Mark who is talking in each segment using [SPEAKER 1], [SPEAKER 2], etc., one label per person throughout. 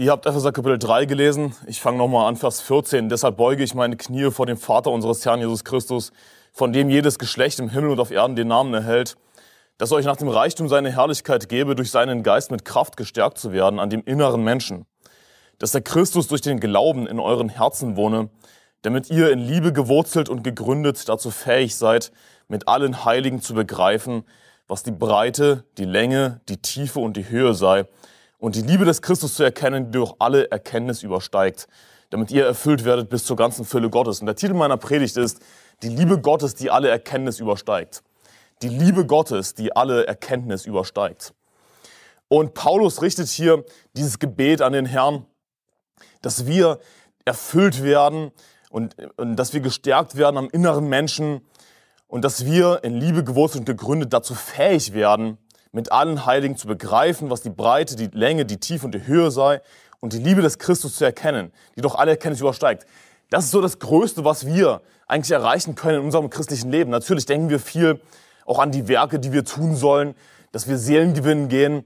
[SPEAKER 1] Ihr habt Epheser Kapitel 3 gelesen. Ich fange nochmal an, Vers 14. Deshalb beuge ich meine Knie vor dem Vater unseres Herrn Jesus Christus, von dem jedes Geschlecht im Himmel und auf Erden den Namen erhält, dass euch nach dem Reichtum seine Herrlichkeit gebe, durch seinen Geist mit Kraft gestärkt zu werden an dem inneren Menschen. Dass der Christus durch den Glauben in euren Herzen wohne, damit ihr in Liebe gewurzelt und gegründet dazu fähig seid, mit allen Heiligen zu begreifen, was die Breite, die Länge, die Tiefe und die Höhe sei, und die Liebe des Christus zu erkennen, die durch alle Erkenntnis übersteigt, damit ihr erfüllt werdet bis zur ganzen Fülle Gottes. Und der Titel meiner Predigt ist, die Liebe Gottes, die alle Erkenntnis übersteigt. Die Liebe Gottes, die alle Erkenntnis übersteigt. Und Paulus richtet hier dieses Gebet an den Herrn, dass wir erfüllt werden und, und dass wir gestärkt werden am inneren Menschen und dass wir in Liebe gewurzelt und gegründet dazu fähig werden, mit allen Heiligen zu begreifen, was die Breite, die Länge, die Tiefe und die Höhe sei und die Liebe des Christus zu erkennen, die doch alle Erkenntnis übersteigt. Das ist so das Größte, was wir eigentlich erreichen können in unserem christlichen Leben. Natürlich denken wir viel auch an die Werke, die wir tun sollen, dass wir Seelen gewinnen gehen.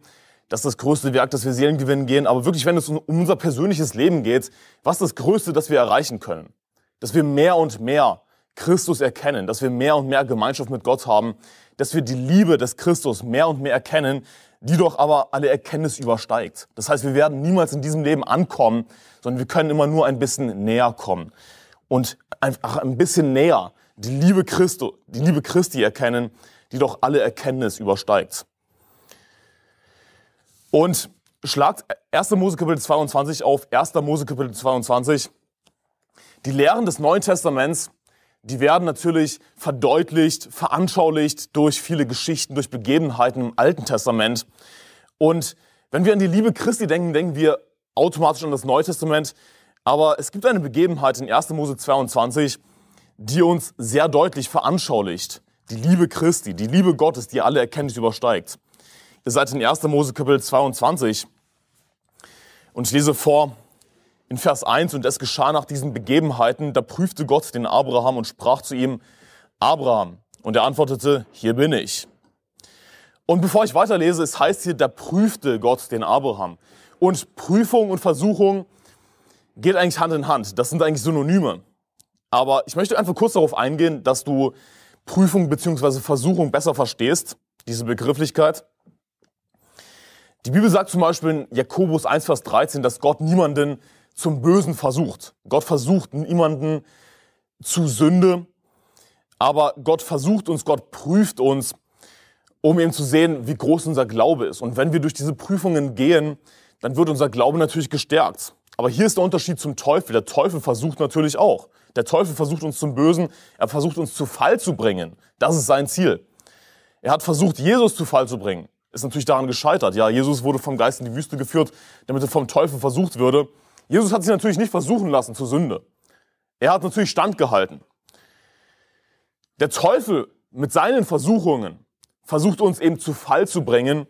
[SPEAKER 1] Das ist das größte Werk, dass wir Seelen gewinnen gehen. Aber wirklich, wenn es um unser persönliches Leben geht, was ist das Größte, das wir erreichen können? Dass wir mehr und mehr Christus erkennen, dass wir mehr und mehr Gemeinschaft mit Gott haben, dass wir die Liebe des Christus mehr und mehr erkennen, die doch aber alle Erkenntnis übersteigt. Das heißt, wir werden niemals in diesem Leben ankommen, sondern wir können immer nur ein bisschen näher kommen und einfach ein bisschen näher die Liebe Christi, die Liebe Christi erkennen, die doch alle Erkenntnis übersteigt. Und schlagt 1. Mose Kapitel 22 auf, 1. Mose Kapitel 22. Die Lehren des Neuen Testaments die werden natürlich verdeutlicht, veranschaulicht durch viele Geschichten, durch Begebenheiten im Alten Testament. Und wenn wir an die Liebe Christi denken, denken wir automatisch an das Neue Testament. Aber es gibt eine Begebenheit in 1. Mose 22, die uns sehr deutlich veranschaulicht. Die Liebe Christi, die Liebe Gottes, die alle Erkenntnis übersteigt. Ihr seid in 1. Mose Kapitel 22 und ich lese vor, in Vers 1, und es geschah nach diesen Begebenheiten, da prüfte Gott den Abraham und sprach zu ihm, Abraham. Und er antwortete, hier bin ich. Und bevor ich weiterlese, es heißt hier, da prüfte Gott den Abraham. Und Prüfung und Versuchung geht eigentlich Hand in Hand. Das sind eigentlich Synonyme. Aber ich möchte einfach kurz darauf eingehen, dass du Prüfung bzw. Versuchung besser verstehst, diese Begrifflichkeit. Die Bibel sagt zum Beispiel in Jakobus 1, Vers 13, dass Gott niemanden zum Bösen versucht. Gott versucht niemanden zu Sünde, aber Gott versucht uns, Gott prüft uns, um eben zu sehen, wie groß unser Glaube ist. Und wenn wir durch diese Prüfungen gehen, dann wird unser Glaube natürlich gestärkt. Aber hier ist der Unterschied zum Teufel. Der Teufel versucht natürlich auch. Der Teufel versucht uns zum Bösen, er versucht uns zu Fall zu bringen. Das ist sein Ziel. Er hat versucht, Jesus zu Fall zu bringen. Ist natürlich daran gescheitert. Ja, Jesus wurde vom Geist in die Wüste geführt, damit er vom Teufel versucht würde. Jesus hat sich natürlich nicht versuchen lassen zur Sünde. Er hat natürlich standgehalten. Der Teufel mit seinen Versuchungen versucht uns eben zu Fall zu bringen.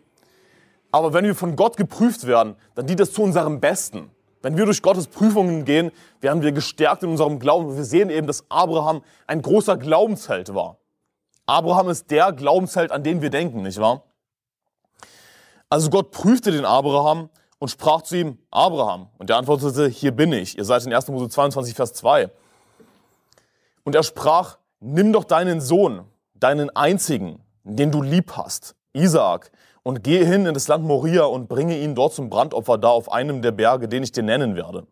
[SPEAKER 1] Aber wenn wir von Gott geprüft werden, dann dient das zu unserem Besten. Wenn wir durch Gottes Prüfungen gehen, werden wir gestärkt in unserem Glauben. Wir sehen eben, dass Abraham ein großer Glaubensheld war. Abraham ist der Glaubensheld, an den wir denken, nicht wahr? Also Gott prüfte den Abraham und sprach zu ihm, Abraham. Und er antwortete, hier bin ich. Ihr seid in 1. Mose 22, Vers 2. Und er sprach, nimm doch deinen Sohn, deinen einzigen, den du lieb hast, Isaak, und geh hin in das Land Moria und bringe ihn dort zum Brandopfer da auf einem der Berge, den ich dir nennen werde.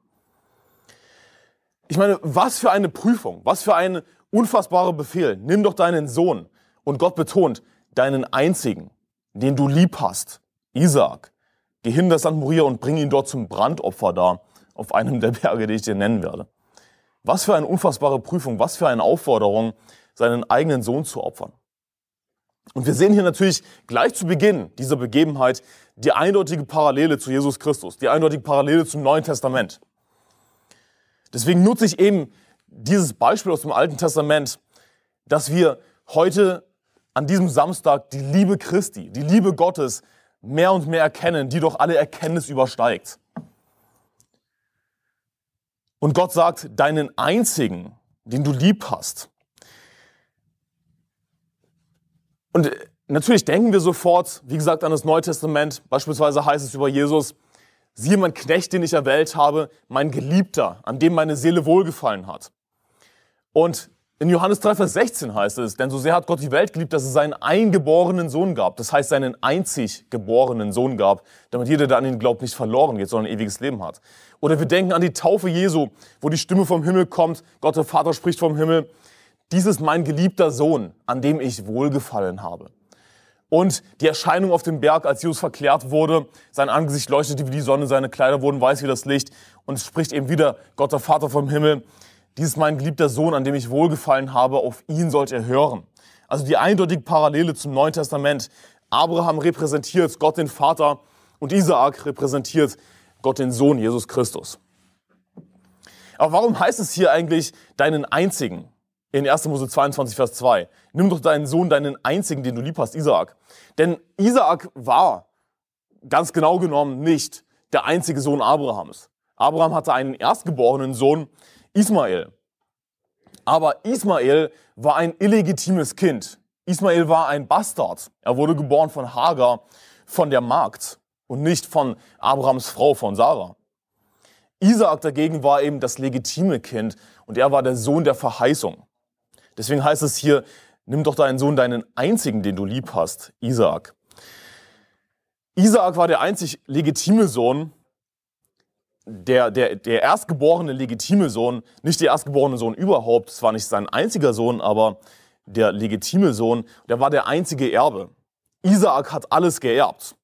[SPEAKER 1] Ich meine, was für eine Prüfung, was für ein unfassbarer Befehl. Nimm doch deinen Sohn. Und Gott betont, deinen einzigen, den du lieb hast, Isaak. Geh hin das Land Moria und bring ihn dort zum Brandopfer da, auf einem der Berge, die ich dir nennen werde. Was für eine unfassbare Prüfung, was für eine Aufforderung, seinen eigenen Sohn zu opfern. Und wir sehen hier natürlich gleich zu Beginn dieser Begebenheit die eindeutige Parallele zu Jesus Christus, die eindeutige Parallele zum Neuen Testament. Deswegen nutze ich eben dieses Beispiel aus dem Alten Testament, dass wir heute an diesem Samstag die Liebe Christi, die Liebe Gottes mehr und mehr erkennen, die doch alle Erkenntnis übersteigt. Und Gott sagt, deinen einzigen, den du lieb hast. Und natürlich denken wir sofort, wie gesagt, an das Neue Testament. Beispielsweise heißt es über Jesus, siehe mein Knecht, den ich erwählt habe, mein Geliebter, an dem meine Seele wohlgefallen hat. Und in Johannes 3, Vers 16 heißt es, denn so sehr hat Gott die Welt geliebt, dass es seinen eingeborenen Sohn gab. Das heißt, seinen einzig geborenen Sohn gab, damit jeder, der an ihn glaubt, nicht verloren geht, sondern ein ewiges Leben hat. Oder wir denken an die Taufe Jesu, wo die Stimme vom Himmel kommt, Gott der Vater spricht vom Himmel. Dies ist mein geliebter Sohn, an dem ich wohlgefallen habe. Und die Erscheinung auf dem Berg, als Jesus verklärt wurde, sein Angesicht leuchtete wie die Sonne, seine Kleider wurden weiß wie das Licht. Und es spricht eben wieder Gott der Vater vom Himmel. Dies ist mein geliebter Sohn, an dem ich wohlgefallen habe, auf ihn sollt ihr hören. Also die eindeutige Parallele zum Neuen Testament. Abraham repräsentiert Gott den Vater und Isaak repräsentiert Gott den Sohn, Jesus Christus. Aber warum heißt es hier eigentlich deinen einzigen? In 1. Mose 22, Vers 2. Nimm doch deinen Sohn, deinen einzigen, den du lieb hast, Isaak. Denn Isaak war ganz genau genommen nicht der einzige Sohn Abrahams. Abraham hatte einen erstgeborenen Sohn, Ismael. Aber Ismael war ein illegitimes Kind. Ismael war ein Bastard. Er wurde geboren von Hagar, von der Magd und nicht von Abrahams Frau, von Sarah. Isaak dagegen war eben das legitime Kind und er war der Sohn der Verheißung. Deswegen heißt es hier, nimm doch deinen Sohn, deinen einzigen, den du lieb hast, Isaak. Isaak war der einzig legitime Sohn der, der, der erstgeborene legitime Sohn, nicht der erstgeborene Sohn überhaupt, es war nicht sein einziger Sohn, aber der legitime Sohn, der war der einzige Erbe. Isaak hat alles geerbt.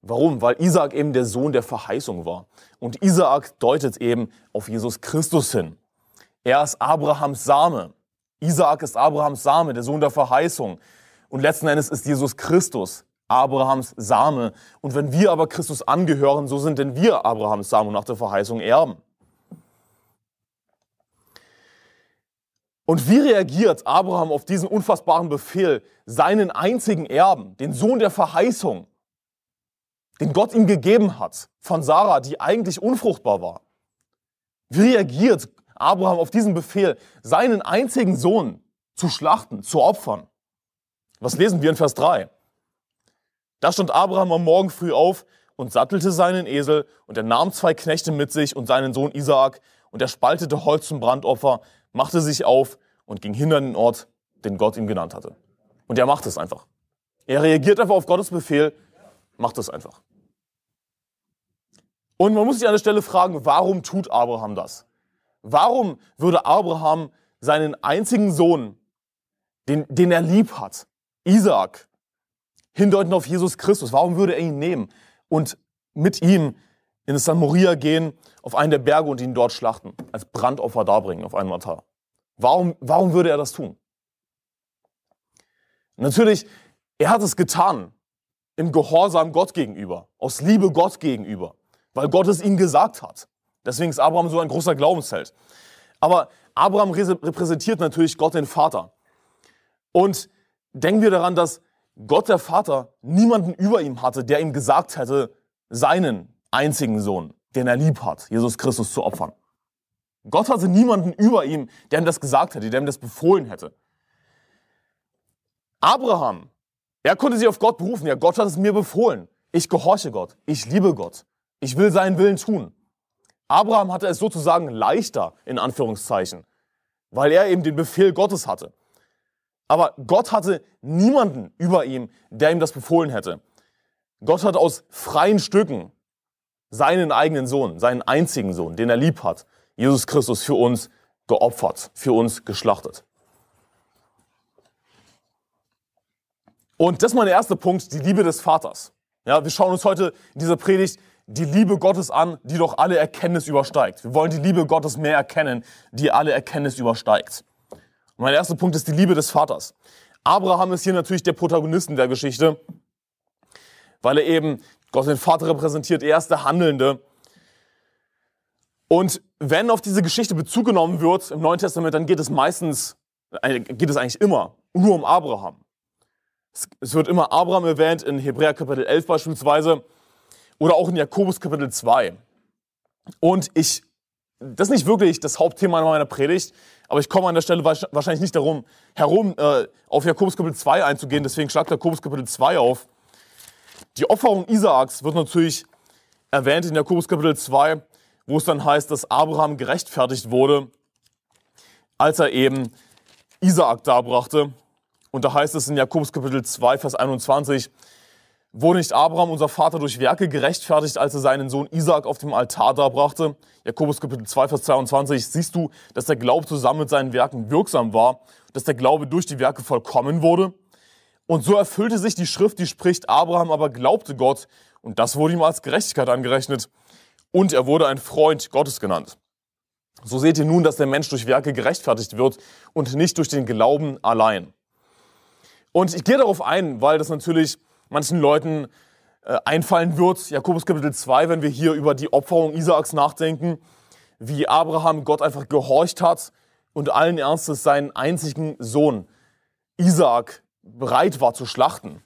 [SPEAKER 1] Warum? Weil Isaak eben der Sohn der Verheißung war. Und Isaak deutet eben auf Jesus Christus hin. Er ist Abrahams Same. Isaak ist Abrahams Same, der Sohn der Verheißung. Und letzten Endes ist Jesus Christus Abrahams Same. Und wenn wir aber Christus angehören, so sind denn wir Abrahams Same und nach der Verheißung Erben. Und wie reagiert Abraham auf diesen unfassbaren Befehl, seinen einzigen Erben, den Sohn der Verheißung, den Gott ihm gegeben hat, von Sarah, die eigentlich unfruchtbar war? Wie reagiert Abraham auf diesen Befehl, seinen einzigen Sohn zu schlachten, zu opfern? Was lesen wir in Vers 3? Da stand Abraham am Morgen früh auf und sattelte seinen Esel und er nahm zwei Knechte mit sich und seinen Sohn Isaak und er spaltete Holz zum Brandopfer, machte sich auf und ging hin an den Ort, den Gott ihm genannt hatte. Und er macht es einfach. Er reagiert einfach auf Gottes Befehl, macht es einfach. Und man muss sich an der Stelle fragen, warum tut Abraham das? Warum würde Abraham seinen einzigen Sohn, den, den er lieb hat, Isaak, hindeuten auf Jesus Christus. Warum würde er ihn nehmen und mit ihm in San Moria gehen, auf einen der Berge und ihn dort schlachten, als Brandopfer darbringen auf einem Altar? Warum, warum würde er das tun? Natürlich, er hat es getan im Gehorsam Gott gegenüber, aus Liebe Gott gegenüber, weil Gott es ihm gesagt hat. Deswegen ist Abraham so ein großer Glaubensheld. Aber Abraham repräsentiert natürlich Gott den Vater. Und denken wir daran, dass Gott der Vater niemanden über ihm hatte, der ihm gesagt hätte, seinen einzigen Sohn, den er lieb hat, Jesus Christus zu opfern. Gott hatte niemanden über ihm, der ihm das gesagt hätte, der ihm das befohlen hätte. Abraham, er konnte sich auf Gott berufen. Ja, Gott hat es mir befohlen. Ich gehorche Gott. Ich liebe Gott. Ich will seinen Willen tun. Abraham hatte es sozusagen leichter, in Anführungszeichen, weil er eben den Befehl Gottes hatte. Aber Gott hatte niemanden über ihm, der ihm das befohlen hätte. Gott hat aus freien Stücken seinen eigenen Sohn, seinen einzigen Sohn, den er lieb hat, Jesus Christus für uns geopfert, für uns geschlachtet. Und das ist mein erster Punkt, die Liebe des Vaters. Ja, wir schauen uns heute in dieser Predigt die Liebe Gottes an, die doch alle Erkenntnis übersteigt. Wir wollen die Liebe Gottes mehr erkennen, die alle Erkenntnis übersteigt. Und mein erster Punkt ist die Liebe des Vaters. Abraham ist hier natürlich der Protagonist in der Geschichte, weil er eben Gott den Vater repräsentiert, er ist der Handelnde. Und wenn auf diese Geschichte Bezug genommen wird im Neuen Testament, dann geht es meistens, äh, geht es eigentlich immer nur um Abraham. Es wird immer Abraham erwähnt in Hebräer Kapitel 11 beispielsweise oder auch in Jakobus Kapitel 2. Und ich, das ist nicht wirklich das Hauptthema meiner Predigt, aber ich komme an der Stelle wahrscheinlich nicht darum herum, äh, auf Jakobus Kapitel 2 einzugehen. Deswegen schlagt Jakobus Kapitel 2 auf. Die Opferung Isaaks wird natürlich erwähnt in Jakobus Kapitel 2, wo es dann heißt, dass Abraham gerechtfertigt wurde, als er eben Isaak darbrachte. Und da heißt es in Jakobus Kapitel 2, Vers 21, Wurde nicht Abraham, unser Vater, durch Werke gerechtfertigt, als er seinen Sohn Isaak auf dem Altar darbrachte? Jakobus Kapitel 2, Vers 22. Siehst du, dass der Glaube zusammen mit seinen Werken wirksam war, dass der Glaube durch die Werke vollkommen wurde? Und so erfüllte sich die Schrift, die spricht, Abraham aber glaubte Gott, und das wurde ihm als Gerechtigkeit angerechnet. Und er wurde ein Freund Gottes genannt. So seht ihr nun, dass der Mensch durch Werke gerechtfertigt wird und nicht durch den Glauben allein. Und ich gehe darauf ein, weil das natürlich manchen Leuten äh, einfallen wird. Jakobus Kapitel 2, wenn wir hier über die Opferung Isaaks nachdenken, wie Abraham Gott einfach gehorcht hat und allen Ernstes seinen einzigen Sohn Isaak bereit war zu schlachten.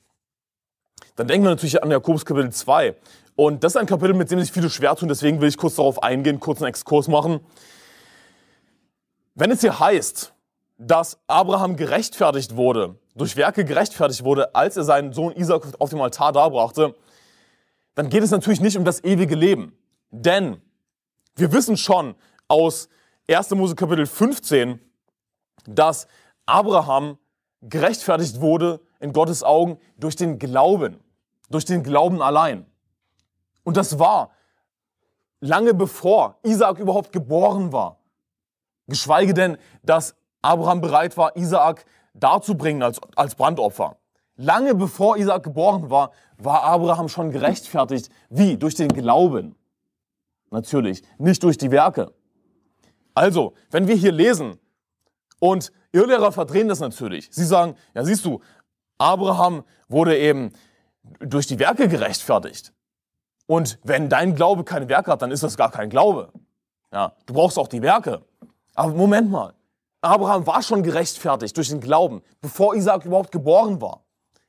[SPEAKER 1] Dann denken wir natürlich an Jakobus Kapitel 2. Und das ist ein Kapitel, mit dem sich viele schwer tun, deswegen will ich kurz darauf eingehen, kurz einen Exkurs machen. Wenn es hier heißt, dass Abraham gerechtfertigt wurde, durch Werke gerechtfertigt wurde, als er seinen Sohn Isaac auf dem Altar darbrachte, dann geht es natürlich nicht um das ewige Leben. Denn wir wissen schon aus 1. Mose Kapitel 15, dass Abraham gerechtfertigt wurde in Gottes Augen durch den Glauben, durch den Glauben allein. Und das war lange bevor Isaac überhaupt geboren war. Geschweige denn, dass Abraham bereit war, Isaak darzubringen als, als Brandopfer. Lange bevor Isaak geboren war, war Abraham schon gerechtfertigt. Wie? Durch den Glauben. Natürlich, nicht durch die Werke. Also, wenn wir hier lesen und Irrlehrer verdrehen das natürlich. Sie sagen, ja siehst du, Abraham wurde eben durch die Werke gerechtfertigt. Und wenn dein Glaube keine Werke hat, dann ist das gar kein Glaube. Ja, du brauchst auch die Werke. Aber Moment mal. Abraham war schon gerechtfertigt durch den Glauben, bevor Isaac überhaupt geboren war.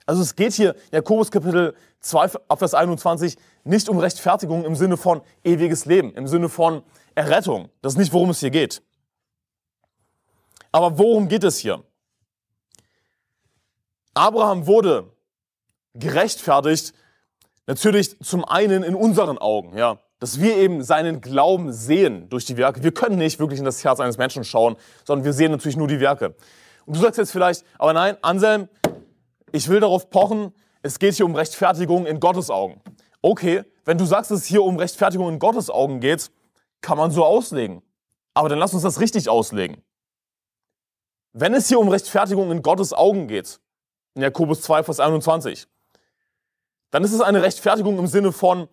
[SPEAKER 1] Also es geht hier, Jakobus Kapitel 2, Vers 21, nicht um Rechtfertigung im Sinne von ewiges Leben, im Sinne von Errettung. Das ist nicht, worum es hier geht. Aber worum geht es hier? Abraham wurde gerechtfertigt, natürlich zum einen in unseren Augen, ja dass wir eben seinen Glauben sehen durch die Werke. Wir können nicht wirklich in das Herz eines Menschen schauen, sondern wir sehen natürlich nur die Werke. Und du sagst jetzt vielleicht, aber nein, Anselm, ich will darauf pochen, es geht hier um Rechtfertigung in Gottes Augen. Okay, wenn du sagst, dass es hier um Rechtfertigung in Gottes Augen geht, kann man so auslegen. Aber dann lass uns das richtig auslegen. Wenn es hier um Rechtfertigung in Gottes Augen geht, in Jakobus 2, Vers 21, dann ist es eine Rechtfertigung im Sinne von,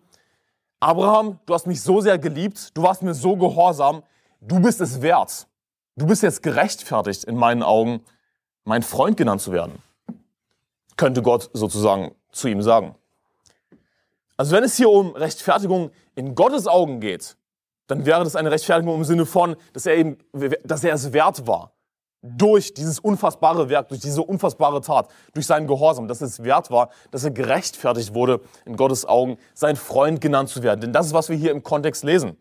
[SPEAKER 1] Abraham, du hast mich so sehr geliebt, du warst mir so gehorsam, du bist es wert. Du bist jetzt gerechtfertigt in meinen Augen, mein Freund genannt zu werden. Könnte Gott sozusagen zu ihm sagen. Also wenn es hier um Rechtfertigung in Gottes Augen geht, dann wäre das eine Rechtfertigung im Sinne von, dass er eben, dass er es wert war durch dieses unfassbare Werk, durch diese unfassbare Tat, durch seinen Gehorsam, dass es wert war, dass er gerechtfertigt wurde, in Gottes Augen sein Freund genannt zu werden. Denn das ist, was wir hier im Kontext lesen.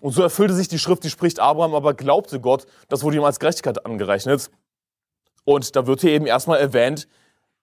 [SPEAKER 1] Und so erfüllte sich die Schrift, die spricht, Abraham aber glaubte Gott, das wurde ihm als Gerechtigkeit angerechnet. Und da wird hier eben erstmal erwähnt,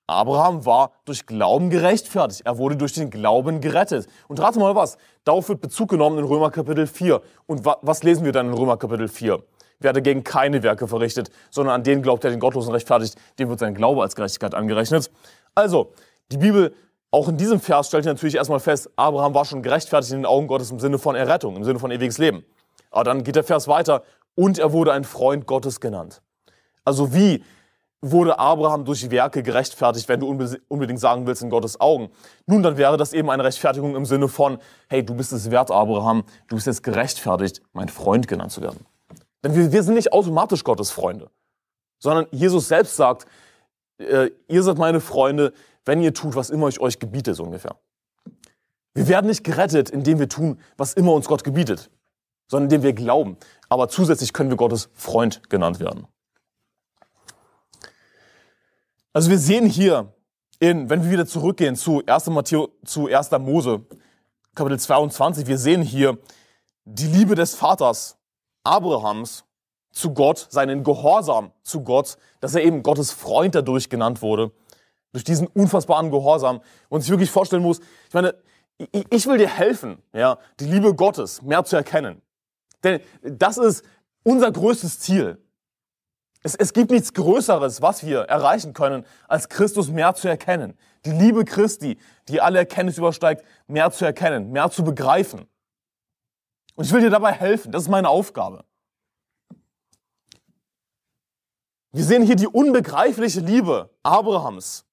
[SPEAKER 1] Abraham war durch Glauben gerechtfertigt. Er wurde durch den Glauben gerettet. Und rate mal was, darauf wird Bezug genommen in Römer Kapitel 4. Und was lesen wir dann in Römer Kapitel 4? Wer dagegen keine Werke verrichtet, sondern an den glaubt, der den Gottlosen rechtfertigt, dem wird sein Glaube als Gerechtigkeit angerechnet. Also, die Bibel, auch in diesem Vers stellt natürlich erstmal fest, Abraham war schon gerechtfertigt in den Augen Gottes im Sinne von Errettung, im Sinne von ewiges Leben. Aber dann geht der Vers weiter, und er wurde ein Freund Gottes genannt. Also wie wurde Abraham durch Werke gerechtfertigt, wenn du unbedingt sagen willst, in Gottes Augen. Nun, dann wäre das eben eine Rechtfertigung im Sinne von, hey, du bist es wert, Abraham, du bist jetzt gerechtfertigt, mein Freund genannt zu werden. Denn wir, wir sind nicht automatisch Gottes Freunde, sondern Jesus selbst sagt, äh, ihr seid meine Freunde, wenn ihr tut, was immer ich euch gebiete, so ungefähr. Wir werden nicht gerettet, indem wir tun, was immer uns Gott gebietet, sondern indem wir glauben. Aber zusätzlich können wir Gottes Freund genannt werden. Also wir sehen hier, in, wenn wir wieder zurückgehen zu 1. Matthäus, zu 1. Mose, Kapitel 22, wir sehen hier die Liebe des Vaters Abrahams zu Gott, seinen Gehorsam zu Gott, dass er eben Gottes Freund dadurch genannt wurde, durch diesen unfassbaren Gehorsam und sich wirklich vorstellen muss, ich meine, ich will dir helfen, ja, die Liebe Gottes mehr zu erkennen. Denn das ist unser größtes Ziel. Es, es gibt nichts Größeres, was wir erreichen können, als Christus mehr zu erkennen. Die Liebe Christi, die alle Erkenntnis übersteigt, mehr zu erkennen, mehr zu begreifen. Und ich will dir dabei helfen. Das ist meine Aufgabe. Wir sehen hier die unbegreifliche Liebe Abrahams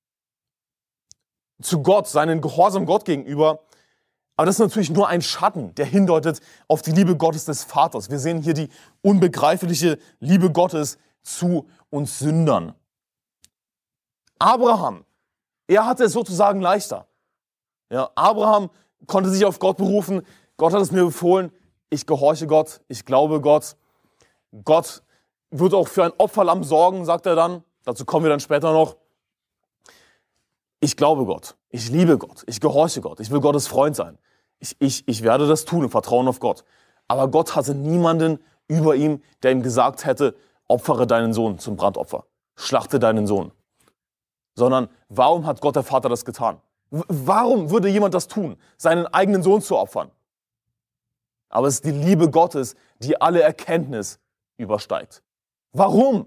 [SPEAKER 1] zu Gott, seinen Gehorsam Gott gegenüber. Aber das ist natürlich nur ein Schatten, der hindeutet auf die Liebe Gottes des Vaters. Wir sehen hier die unbegreifliche Liebe Gottes zu uns Sündern. Abraham, er hatte es sozusagen leichter. Ja, Abraham konnte sich auf Gott berufen. Gott hat es mir befohlen. Ich gehorche Gott. Ich glaube Gott. Gott wird auch für ein Opferlamm sorgen, sagt er dann. Dazu kommen wir dann später noch. Ich glaube Gott. Ich liebe Gott. Ich gehorche Gott. Ich will Gottes Freund sein. Ich, ich, ich werde das tun im Vertrauen auf Gott. Aber Gott hatte niemanden über ihm, der ihm gesagt hätte, opfere deinen Sohn zum Brandopfer. Schlachte deinen Sohn. Sondern warum hat Gott der Vater das getan? Warum würde jemand das tun, seinen eigenen Sohn zu opfern? Aber es ist die Liebe Gottes, die alle Erkenntnis übersteigt. Warum?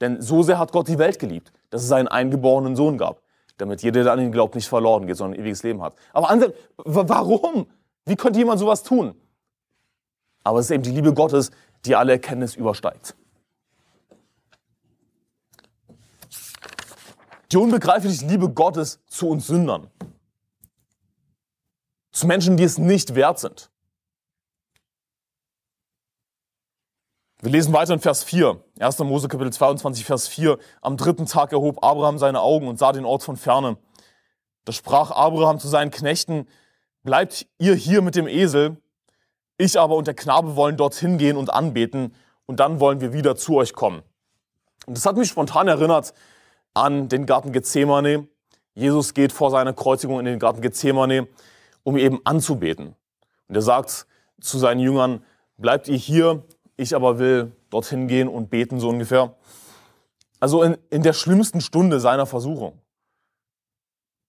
[SPEAKER 1] Denn so sehr hat Gott die Welt geliebt, dass es seinen eingeborenen Sohn gab, damit jeder, der an ihn glaubt, nicht verloren geht, sondern ein ewiges Leben hat. Aber andere, warum? Wie könnte jemand sowas tun? Aber es ist eben die Liebe Gottes, die alle Erkenntnis übersteigt. Die unbegreifliche Liebe Gottes zu uns Sündern. Zu Menschen, die es nicht wert sind. Wir lesen weiter in Vers 4, 1. Mose Kapitel 22, Vers 4. Am dritten Tag erhob Abraham seine Augen und sah den Ort von ferne. Da sprach Abraham zu seinen Knechten, bleibt ihr hier mit dem Esel, ich aber und der Knabe wollen dorthin gehen und anbeten, und dann wollen wir wieder zu euch kommen. Und das hat mich spontan erinnert an den Garten Gethsemane. Jesus geht vor seiner Kreuzigung in den Garten Gethsemane, um eben anzubeten. Und er sagt zu seinen Jüngern, bleibt ihr hier, ich aber will dorthin gehen und beten, so ungefähr. Also in, in der schlimmsten Stunde seiner Versuchung.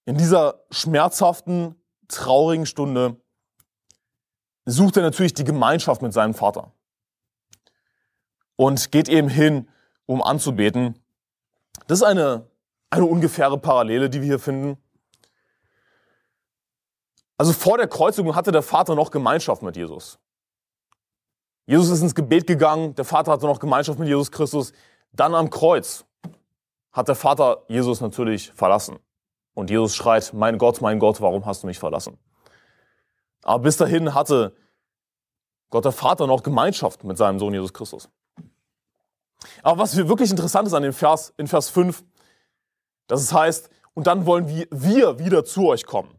[SPEAKER 1] In dieser schmerzhaften, traurigen Stunde sucht er natürlich die Gemeinschaft mit seinem Vater. Und geht eben hin, um anzubeten. Das ist eine, eine ungefähre Parallele, die wir hier finden. Also vor der Kreuzigung hatte der Vater noch Gemeinschaft mit Jesus. Jesus ist ins Gebet gegangen, der Vater hatte noch Gemeinschaft mit Jesus Christus. Dann am Kreuz hat der Vater Jesus natürlich verlassen. Und Jesus schreit, mein Gott, mein Gott, warum hast du mich verlassen? Aber bis dahin hatte Gott der Vater noch Gemeinschaft mit seinem Sohn Jesus Christus. Aber was wirklich interessant ist an dem Vers, in Vers 5, dass es heißt, und dann wollen wir, wir wieder zu euch kommen.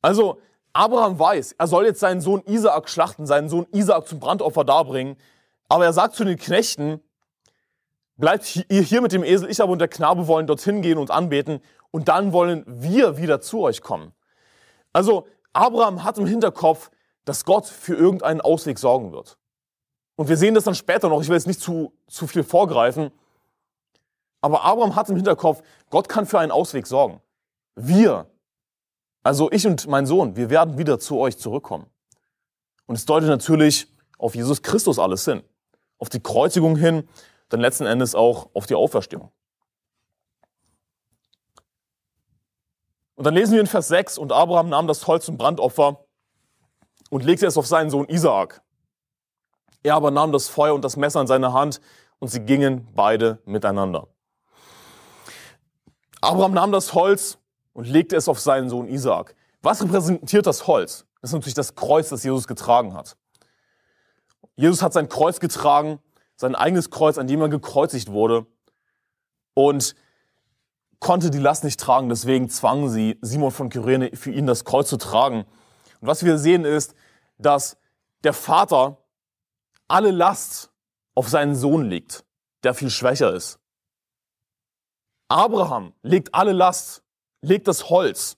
[SPEAKER 1] Also, Abraham weiß, er soll jetzt seinen Sohn Isaak schlachten, seinen Sohn Isaak zum Brandopfer darbringen. Aber er sagt zu den Knechten, bleibt ihr hier mit dem Esel, ich aber und der Knabe wollen dorthin gehen und anbeten und dann wollen wir wieder zu euch kommen. Also Abraham hat im Hinterkopf, dass Gott für irgendeinen Ausweg sorgen wird. Und wir sehen das dann später noch, ich will jetzt nicht zu, zu viel vorgreifen, aber Abraham hat im Hinterkopf, Gott kann für einen Ausweg sorgen. Wir, also ich und mein Sohn, wir werden wieder zu euch zurückkommen. Und es deutet natürlich auf Jesus Christus alles hin. Auf die Kreuzigung hin, dann letzten Endes auch auf die Auferstehung. Und dann lesen wir in Vers 6, und Abraham nahm das Holz zum Brandopfer und legte es auf seinen Sohn Isaak. Er aber nahm das Feuer und das Messer in seine Hand und sie gingen beide miteinander. Abraham nahm das Holz und legte es auf seinen Sohn Isaak. Was repräsentiert das Holz? Das ist natürlich das Kreuz, das Jesus getragen hat. Jesus hat sein Kreuz getragen, sein eigenes Kreuz, an dem er gekreuzigt wurde und konnte die Last nicht tragen. Deswegen zwangen sie Simon von Kyrene für ihn das Kreuz zu tragen. Und was wir sehen ist, dass der Vater alle Last auf seinen Sohn legt, der viel schwächer ist. Abraham legt alle Last, legt das Holz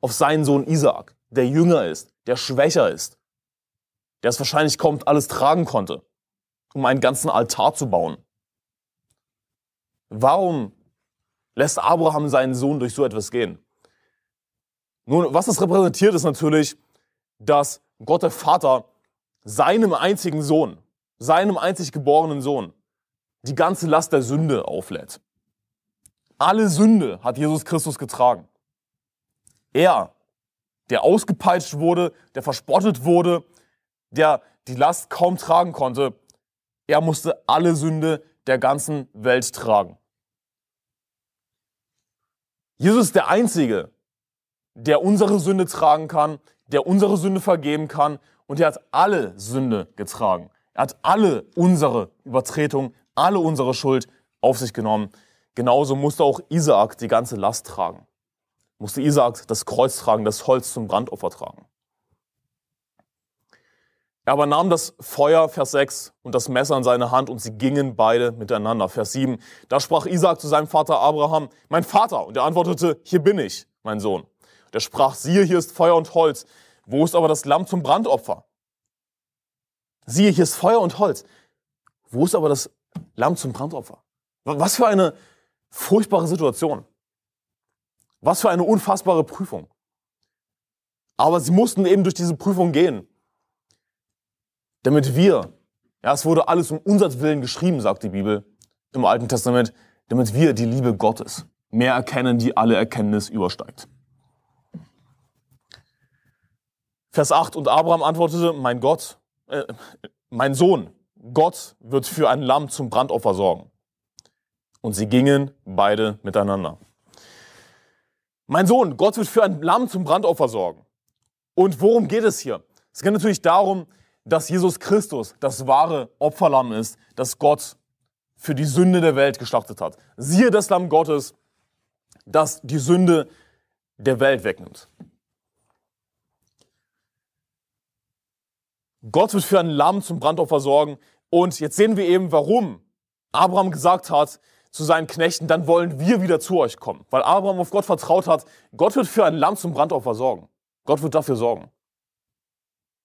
[SPEAKER 1] auf seinen Sohn Isaak, der jünger ist, der schwächer ist, der es wahrscheinlich kaum alles tragen konnte, um einen ganzen Altar zu bauen. Warum lässt Abraham seinen Sohn durch so etwas gehen? Nun, was das repräsentiert, ist natürlich, dass Gott der Vater seinem einzigen Sohn, seinem einzig geborenen Sohn, die ganze Last der Sünde auflädt. Alle Sünde hat Jesus Christus getragen. Er, der ausgepeitscht wurde, der verspottet wurde, der die Last kaum tragen konnte, er musste alle Sünde der ganzen Welt tragen. Jesus ist der Einzige, der unsere Sünde tragen kann, der unsere Sünde vergeben kann und er hat alle Sünde getragen. Er hat alle unsere Übertretung, alle unsere Schuld auf sich genommen. Genauso musste auch Isaak die ganze Last tragen. Musste Isaak das Kreuz tragen, das Holz zum Brandopfer tragen. Er aber nahm das Feuer, Vers 6, und das Messer in seine Hand und sie gingen beide miteinander. Vers 7. Da sprach Isaak zu seinem Vater Abraham, mein Vater. Und er antwortete, hier bin ich, mein Sohn. Der sprach, siehe, hier ist Feuer und Holz. Wo ist aber das Lamm zum Brandopfer? Siehe, hier ist Feuer und Holz. Wo ist aber das Lamm zum Brandopfer? Was für eine furchtbare Situation. Was für eine unfassbare Prüfung. Aber sie mussten eben durch diese Prüfung gehen damit wir, ja, es wurde alles um unseren Willen geschrieben, sagt die Bibel im Alten Testament, damit wir die Liebe Gottes mehr erkennen, die alle Erkenntnis übersteigt. Vers 8, und Abraham antwortete, mein Gott, äh, mein Sohn, Gott wird für ein Lamm zum Brandopfer sorgen. Und sie gingen beide miteinander. Mein Sohn, Gott wird für ein Lamm zum Brandopfer sorgen. Und worum geht es hier? Es geht natürlich darum, dass Jesus Christus das wahre Opferlamm ist, das Gott für die Sünde der Welt geschlachtet hat. Siehe das Lamm Gottes, das die Sünde der Welt wegnimmt. Gott wird für ein Lamm zum Brandopfer sorgen. Und jetzt sehen wir eben, warum Abraham gesagt hat zu seinen Knechten, dann wollen wir wieder zu euch kommen. Weil Abraham auf Gott vertraut hat, Gott wird für ein Lamm zum Brandopfer sorgen. Gott wird dafür sorgen.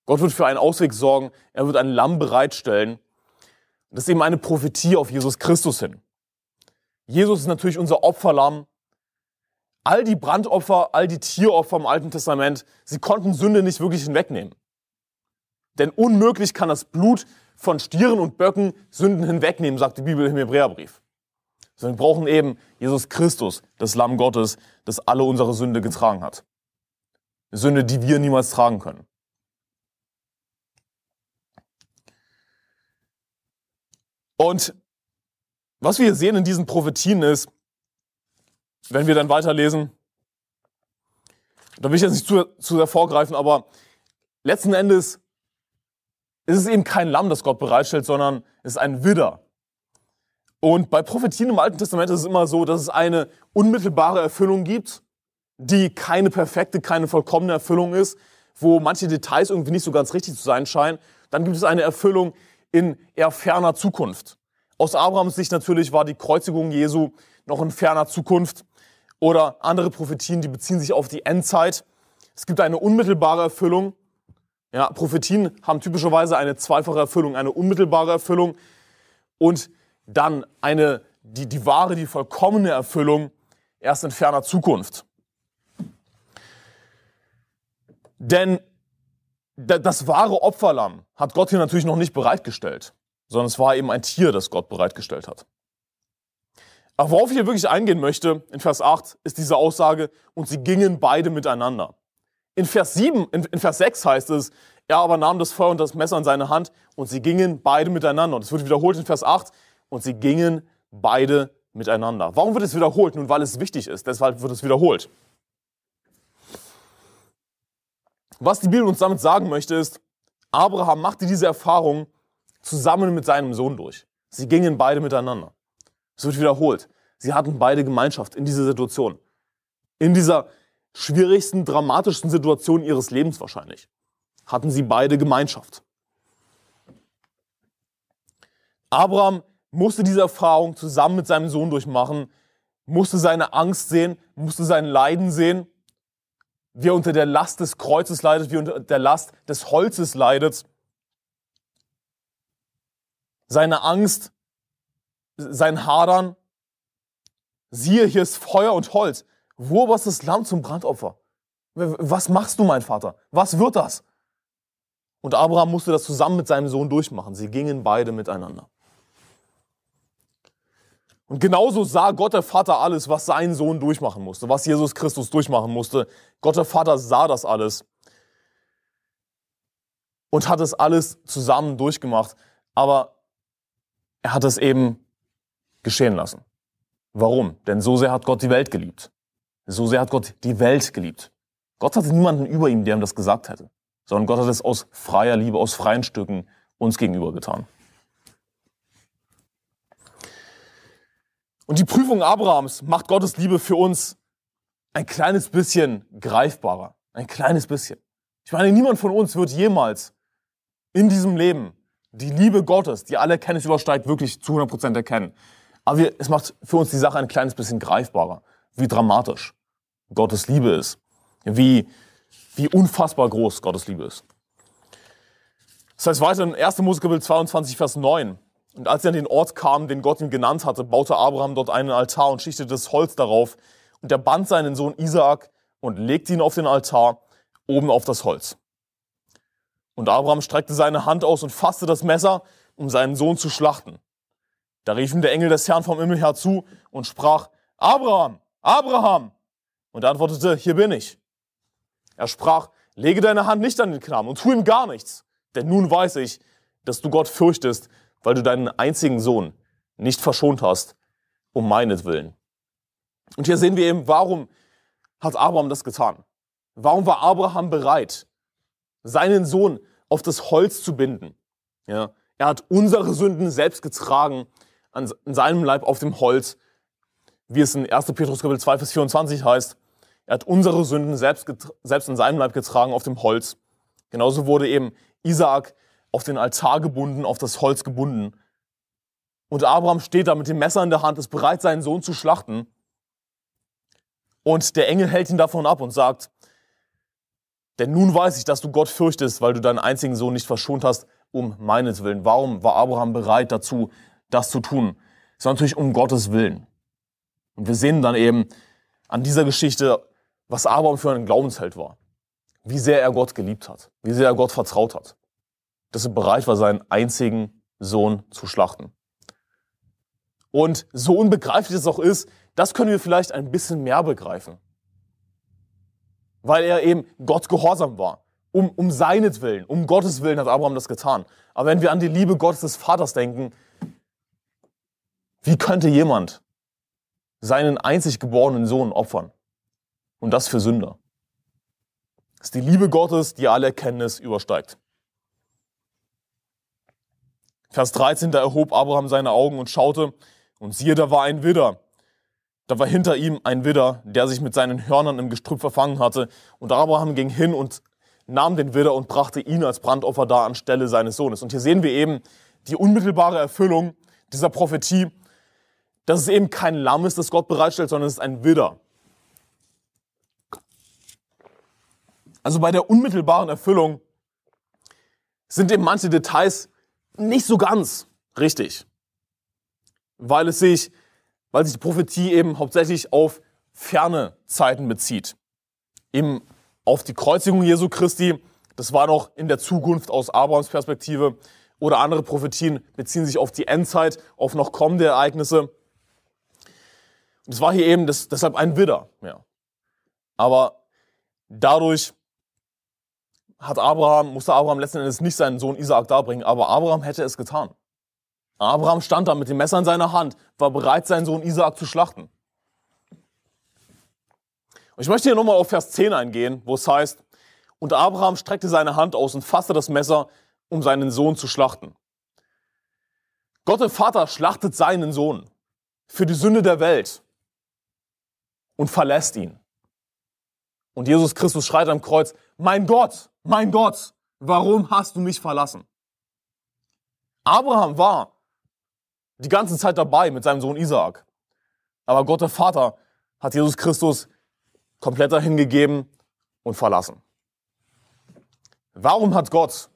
[SPEAKER 1] Gott wird für einen Ausweg sorgen. Er wird ein Lamm bereitstellen. Das ist eben eine Prophetie auf Jesus Christus hin. Jesus ist natürlich unser Opferlamm. All die Brandopfer, all die Tieropfer im Alten Testament, sie konnten Sünde nicht wirklich hinwegnehmen. Denn unmöglich kann das Blut von Stieren und Böcken Sünden hinwegnehmen, sagt die Bibel im Hebräerbrief. Sondern wir brauchen eben Jesus Christus, das Lamm Gottes, das alle unsere Sünde getragen hat. Eine Sünde, die wir niemals tragen können. Und was wir sehen in diesen Prophetien ist, wenn wir dann weiterlesen, da will ich jetzt nicht zu, zu sehr vorgreifen, aber letzten Endes ist es eben kein Lamm, das Gott bereitstellt, sondern es ist ein Widder. Und bei Prophetien im Alten Testament ist es immer so, dass es eine unmittelbare Erfüllung gibt, die keine perfekte, keine vollkommene Erfüllung ist, wo manche Details irgendwie nicht so ganz richtig zu sein scheinen. Dann gibt es eine Erfüllung, in eher ferner Zukunft. Aus Abrahams Sicht natürlich war die Kreuzigung Jesu noch in ferner Zukunft. Oder andere Prophetien, die beziehen sich auf die Endzeit. Es gibt eine unmittelbare Erfüllung. Ja, Prophetien haben typischerweise eine zweifache Erfüllung, eine unmittelbare Erfüllung und dann eine, die, die wahre, die vollkommene Erfüllung erst in ferner Zukunft. Denn das wahre Opferlamm hat Gott hier natürlich noch nicht bereitgestellt, sondern es war eben ein Tier, das Gott bereitgestellt hat. Aber worauf ich hier wirklich eingehen möchte, in Vers 8, ist diese Aussage, und sie gingen beide miteinander. In Vers 7, in, in Vers 6 heißt es, er aber nahm das Feuer und das Messer in seine Hand und sie gingen beide miteinander. Und es wird wiederholt in Vers 8, und sie gingen beide miteinander. Warum wird es wiederholt? Nun, weil es wichtig ist, deshalb wird es wiederholt. Was die Bibel uns damit sagen möchte, ist, Abraham machte diese Erfahrung zusammen mit seinem Sohn durch. Sie gingen beide miteinander. Es wird wiederholt. Sie hatten beide Gemeinschaft in dieser Situation. In dieser schwierigsten, dramatischsten Situation ihres Lebens wahrscheinlich. Hatten sie beide Gemeinschaft. Abraham musste diese Erfahrung zusammen mit seinem Sohn durchmachen, musste seine Angst sehen, musste sein Leiden sehen wie er unter der Last des Kreuzes leidet, wie er unter der Last des Holzes leidet. Seine Angst, sein Hadern. Siehe, hier ist Feuer und Holz. Wo war das Lamm zum Brandopfer? Was machst du, mein Vater? Was wird das? Und Abraham musste das zusammen mit seinem Sohn durchmachen. Sie gingen beide miteinander. Und genauso sah Gott der Vater alles, was sein Sohn durchmachen musste, was Jesus Christus durchmachen musste. Gott der Vater sah das alles und hat es alles zusammen durchgemacht. Aber er hat es eben geschehen lassen. Warum? Denn so sehr hat Gott die Welt geliebt. So sehr hat Gott die Welt geliebt. Gott hatte niemanden über ihm, der ihm das gesagt hätte, sondern Gott hat es aus freier Liebe, aus freien Stücken uns gegenüber getan. Und die Prüfung Abrahams macht Gottes Liebe für uns ein kleines bisschen greifbarer. Ein kleines bisschen. Ich meine, niemand von uns wird jemals in diesem Leben die Liebe Gottes, die alle Kenntnis übersteigt, wirklich zu 100% erkennen. Aber wir, es macht für uns die Sache ein kleines bisschen greifbarer, wie dramatisch Gottes Liebe ist, wie, wie unfassbar groß Gottes Liebe ist. Das heißt weiter in 1. Mose Kapitel 22, Vers 9. Und als sie an den Ort kamen, den Gott ihm genannt hatte, baute Abraham dort einen Altar und schichtete das Holz darauf. Und er band seinen Sohn Isaak und legte ihn auf den Altar, oben auf das Holz. Und Abraham streckte seine Hand aus und fasste das Messer, um seinen Sohn zu schlachten. Da rief ihm der Engel des Herrn vom Himmel her zu und sprach, Abraham, Abraham! Und er antwortete, hier bin ich. Er sprach, lege deine Hand nicht an den Knaben und tu ihm gar nichts, denn nun weiß ich, dass du Gott fürchtest weil du deinen einzigen Sohn nicht verschont hast, um meinetwillen. Und hier sehen wir eben, warum hat Abraham das getan? Warum war Abraham bereit, seinen Sohn auf das Holz zu binden? Ja, er hat unsere Sünden selbst getragen an seinem Leib auf dem Holz, wie es in 1. Petrus Kapitel 2, Vers 24 heißt. Er hat unsere Sünden selbst, selbst in seinem Leib getragen auf dem Holz. Genauso wurde eben Isaak auf den Altar gebunden, auf das Holz gebunden. Und Abraham steht da mit dem Messer in der Hand, ist bereit, seinen Sohn zu schlachten. Und der Engel hält ihn davon ab und sagt, denn nun weiß ich, dass du Gott fürchtest, weil du deinen einzigen Sohn nicht verschont hast, um meinetwillen. Warum war Abraham bereit dazu, das zu tun? Es war natürlich um Gottes Willen. Und wir sehen dann eben an dieser Geschichte, was Abraham für ein Glaubensheld war. Wie sehr er Gott geliebt hat. Wie sehr er Gott vertraut hat dass er bereit war, seinen einzigen Sohn zu schlachten. Und so unbegreiflich es auch ist, das können wir vielleicht ein bisschen mehr begreifen. Weil er eben Gott gehorsam war. Um, um seinetwillen, um Gottes Willen hat Abraham das getan. Aber wenn wir an die Liebe Gottes des Vaters denken, wie könnte jemand seinen einzig geborenen Sohn opfern? Und das für Sünder. Das ist die Liebe Gottes, die alle Erkenntnis übersteigt. Vers 13, da erhob Abraham seine Augen und schaute, und siehe, da war ein Widder. Da war hinter ihm ein Widder, der sich mit seinen Hörnern im Gestrüpp verfangen hatte. Und Abraham ging hin und nahm den Widder und brachte ihn als Brandopfer dar anstelle seines Sohnes. Und hier sehen wir eben die unmittelbare Erfüllung dieser Prophetie, dass es eben kein Lamm ist, das Gott bereitstellt, sondern es ist ein Widder. Also bei der unmittelbaren Erfüllung sind eben manche Details nicht so ganz richtig. Weil es sich, weil sich die Prophetie eben hauptsächlich auf ferne Zeiten bezieht. Eben auf die Kreuzigung Jesu Christi, das war noch in der Zukunft aus Abrahams Perspektive. Oder andere Prophetien beziehen sich auf die Endzeit, auf noch kommende Ereignisse. Und es war hier eben das, deshalb ein Widder. Ja. Aber dadurch hat Abraham, musste Abraham letzten Endes nicht seinen Sohn Isaak darbringen, aber Abraham hätte es getan. Abraham stand da mit dem Messer in seiner Hand, war bereit, seinen Sohn Isaak zu schlachten. Und ich möchte hier nochmal auf Vers 10 eingehen, wo es heißt, und Abraham streckte seine Hand aus und fasste das Messer, um seinen Sohn zu schlachten. Gott der Vater schlachtet seinen Sohn für die Sünde der Welt und verlässt ihn. Und Jesus Christus schreit am Kreuz, mein Gott, mein Gott, warum hast du mich verlassen? Abraham war die ganze Zeit dabei mit seinem Sohn Isaak. Aber Gott der Vater hat Jesus Christus komplett dahin gegeben und verlassen. Warum hat Gott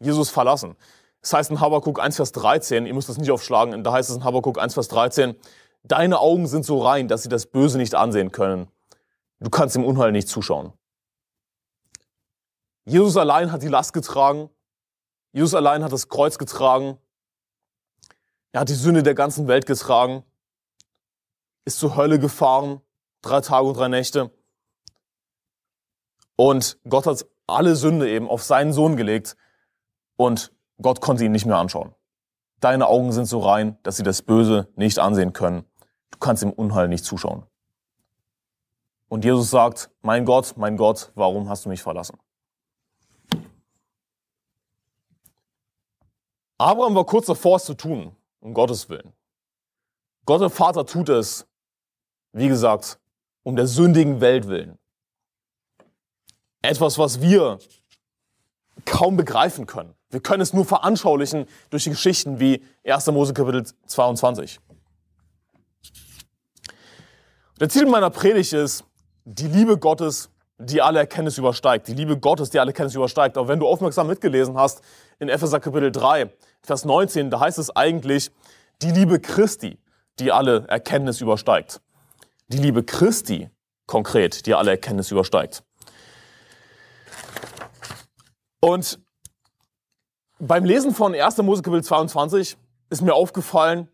[SPEAKER 1] Jesus verlassen? Das heißt in Habakkuk 1, Vers 13, ihr müsst das nicht aufschlagen, da heißt es in Habakkuk 1, Vers 13, deine Augen sind so rein, dass sie das Böse nicht ansehen können. Du kannst dem Unheil nicht zuschauen. Jesus allein hat die Last getragen. Jesus allein hat das Kreuz getragen. Er hat die Sünde der ganzen Welt getragen. Ist zur Hölle gefahren. Drei Tage und drei Nächte. Und Gott hat alle Sünde eben auf seinen Sohn gelegt. Und Gott konnte ihn nicht mehr anschauen. Deine Augen sind so rein, dass sie das Böse nicht ansehen können. Du kannst dem Unheil nicht zuschauen. Und Jesus sagt, mein Gott, mein Gott, warum hast du mich verlassen? Abraham war kurz davor, es zu tun, um Gottes Willen. Gott der Vater tut es, wie gesagt, um der sündigen Welt willen. Etwas, was wir kaum begreifen können. Wir können es nur veranschaulichen durch die Geschichten wie 1. Mose Kapitel 22. Der Titel meiner Predigt ist die Liebe Gottes, die alle Erkenntnis übersteigt. Die Liebe Gottes, die alle Erkenntnis übersteigt. Aber wenn du aufmerksam mitgelesen hast, in Epheser Kapitel 3, Vers 19, da heißt es eigentlich, die Liebe Christi, die alle Erkenntnis übersteigt. Die Liebe Christi konkret, die alle Erkenntnis übersteigt. Und beim Lesen von 1. Mose Kapitel 22 ist mir aufgefallen,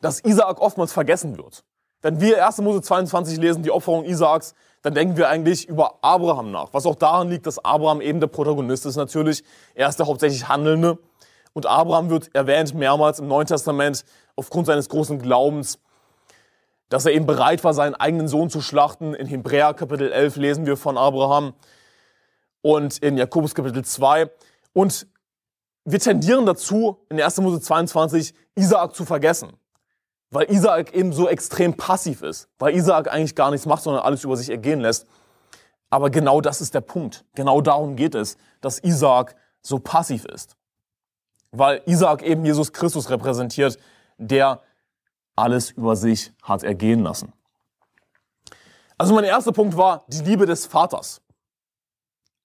[SPEAKER 1] dass Isaak oftmals vergessen wird. Wenn wir 1. Mose 22 lesen, die Opferung Isaaks, dann denken wir eigentlich über Abraham nach. Was auch daran liegt, dass Abraham eben der Protagonist ist natürlich. Er ist der hauptsächlich Handelnde. Und Abraham wird erwähnt mehrmals im Neuen Testament aufgrund seines großen Glaubens, dass er eben bereit war, seinen eigenen Sohn zu schlachten. In Hebräer Kapitel 11 lesen wir von Abraham und in Jakobus Kapitel 2. Und wir tendieren dazu, in 1. Mose 22 Isaak zu vergessen weil Isaak eben so extrem passiv ist, weil Isaak eigentlich gar nichts macht, sondern alles über sich ergehen lässt. Aber genau das ist der Punkt. Genau darum geht es, dass Isaak so passiv ist. Weil Isaak eben Jesus Christus repräsentiert, der alles über sich hat ergehen lassen. Also mein erster Punkt war die Liebe des Vaters.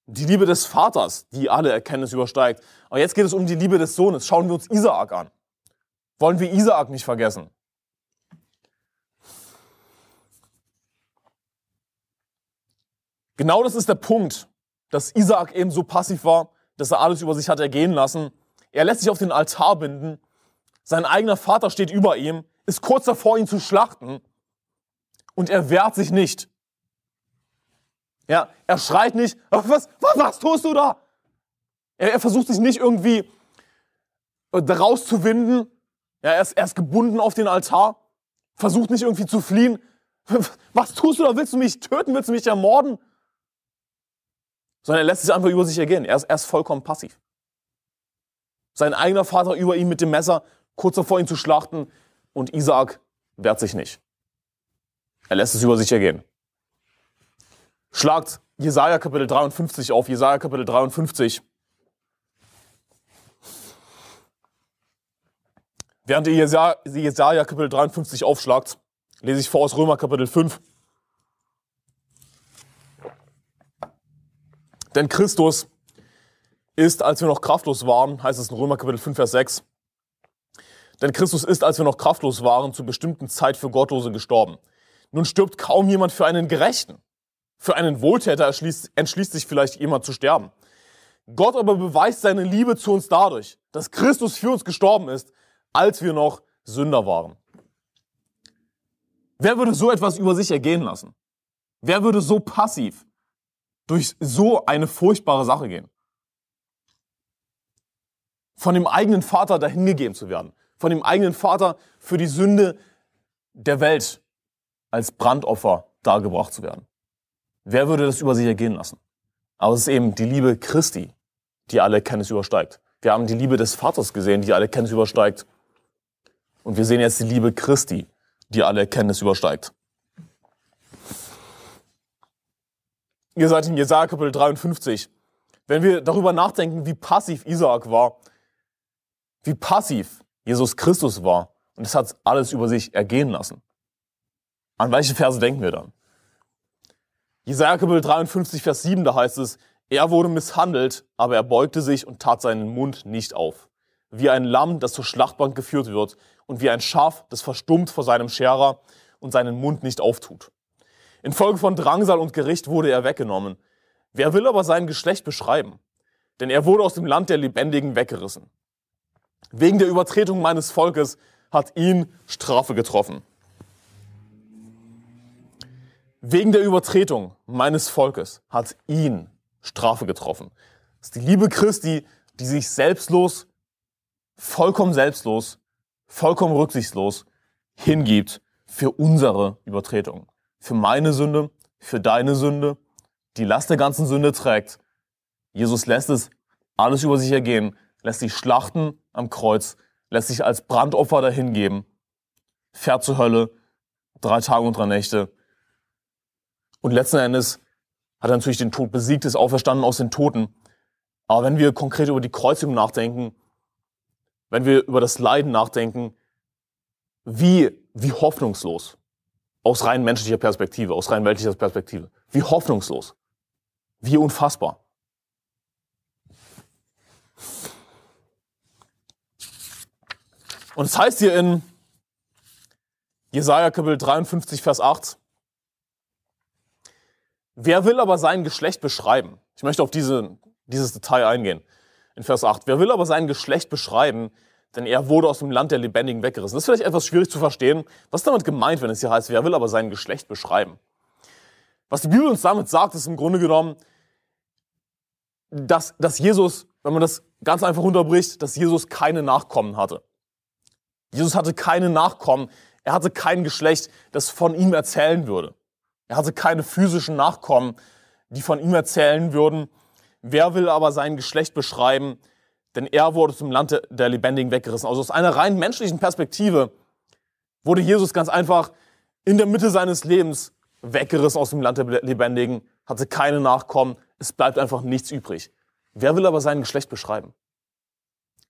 [SPEAKER 1] Die Liebe des Vaters, die alle Erkenntnis übersteigt. Aber jetzt geht es um die Liebe des Sohnes. Schauen wir uns Isaak an. Wollen wir Isaak nicht vergessen? Genau das ist der Punkt, dass Isaak eben so passiv war, dass er alles über sich hat ergehen lassen. Er lässt sich auf den Altar binden. Sein eigener Vater steht über ihm, ist kurz davor, ihn zu schlachten. Und er wehrt sich nicht. Ja, er schreit nicht, was, was, was tust du da? Er, er versucht sich nicht irgendwie äh, daraus zu winden. Ja, er ist, er ist gebunden auf den Altar, versucht nicht irgendwie zu fliehen. Was tust du da? Willst du mich töten? Willst du mich ermorden? Sondern er lässt es einfach über sich ergehen. Er ist, er vollkommen passiv. Sein eigener Vater über ihn mit dem Messer, kurz davor ihn zu schlachten, und Isaak wehrt sich nicht. Er lässt es über sich ergehen. Schlagt Jesaja Kapitel 53 auf, Jesaja Kapitel 53. Während ihr Jesaja, Jesaja Kapitel 53 aufschlagt, lese ich vor aus Römer Kapitel 5. Denn Christus ist, als wir noch kraftlos waren, heißt es in Römer Kapitel 5, Vers 6, denn Christus ist, als wir noch kraftlos waren, zur bestimmten Zeit für Gottlose gestorben. Nun stirbt kaum jemand für einen Gerechten. Für einen Wohltäter entschließt, entschließt sich vielleicht jemand zu sterben. Gott aber beweist seine Liebe zu uns dadurch, dass Christus für uns gestorben ist, als wir noch Sünder waren. Wer würde so etwas über sich ergehen lassen? Wer würde so passiv durch so eine furchtbare Sache gehen. Von dem eigenen Vater dahingegeben zu werden. Von dem eigenen Vater für die Sünde der Welt als Brandopfer dargebracht zu werden. Wer würde das über sich ergehen lassen? Aber es ist eben die Liebe Christi, die alle Kenntnis übersteigt. Wir haben die Liebe des Vaters gesehen, die alle Kenntnis übersteigt. Und wir sehen jetzt die Liebe Christi, die alle Kenntnis übersteigt. Ihr seid in Jesaja Kapitel 53. Wenn wir darüber nachdenken, wie passiv Isaak war, wie passiv Jesus Christus war, und es hat alles über sich ergehen lassen. An welche Verse denken wir dann? Jesaja Kapitel 53, Vers 7, da heißt es, er wurde misshandelt, aber er beugte sich und tat seinen Mund nicht auf. Wie ein Lamm, das zur Schlachtbank geführt wird, und wie ein Schaf, das verstummt vor seinem Scherer und seinen Mund nicht auftut. Infolge von Drangsal und Gericht wurde er weggenommen. Wer will aber sein Geschlecht beschreiben? Denn er wurde aus dem Land der Lebendigen weggerissen. Wegen der Übertretung meines Volkes hat ihn Strafe getroffen. Wegen der Übertretung meines Volkes hat ihn Strafe getroffen. Das ist die Liebe Christi, die sich selbstlos, vollkommen selbstlos, vollkommen rücksichtslos hingibt für unsere Übertretung. Für meine Sünde, für deine Sünde, die Last der ganzen Sünde trägt. Jesus lässt es alles über sich ergehen, lässt sich schlachten am Kreuz, lässt sich als Brandopfer dahingeben, fährt zur Hölle, drei Tage und drei Nächte. Und letzten Endes hat er natürlich den Tod besiegt, ist auferstanden aus den Toten. Aber wenn wir konkret über die Kreuzigung nachdenken, wenn wir über das Leiden nachdenken, wie, wie hoffnungslos, aus rein menschlicher Perspektive, aus rein weltlicher Perspektive, wie hoffnungslos, wie unfassbar. Und es heißt hier in Jesaja Kapitel 53, Vers 8, Wer will aber sein Geschlecht beschreiben? Ich möchte auf diese, dieses Detail eingehen. In Vers 8. Wer will aber sein Geschlecht beschreiben? Denn er wurde aus dem Land der Lebendigen weggerissen. Das ist vielleicht etwas schwierig zu verstehen. Was ist damit gemeint, wenn es hier heißt, wer will aber sein Geschlecht beschreiben? Was die Bibel uns damit sagt, ist im Grunde genommen, dass, dass Jesus, wenn man das ganz einfach unterbricht, dass Jesus keine Nachkommen hatte. Jesus hatte keine Nachkommen. Er hatte kein Geschlecht, das von ihm erzählen würde. Er hatte keine physischen Nachkommen, die von ihm erzählen würden. Wer will aber sein Geschlecht beschreiben? Denn er wurde zum Land der Lebendigen weggerissen. Also aus einer rein menschlichen Perspektive wurde Jesus ganz einfach in der Mitte seines Lebens weggerissen aus dem Land der Lebendigen, hatte keine Nachkommen. Es bleibt einfach nichts übrig. Wer will aber sein Geschlecht beschreiben?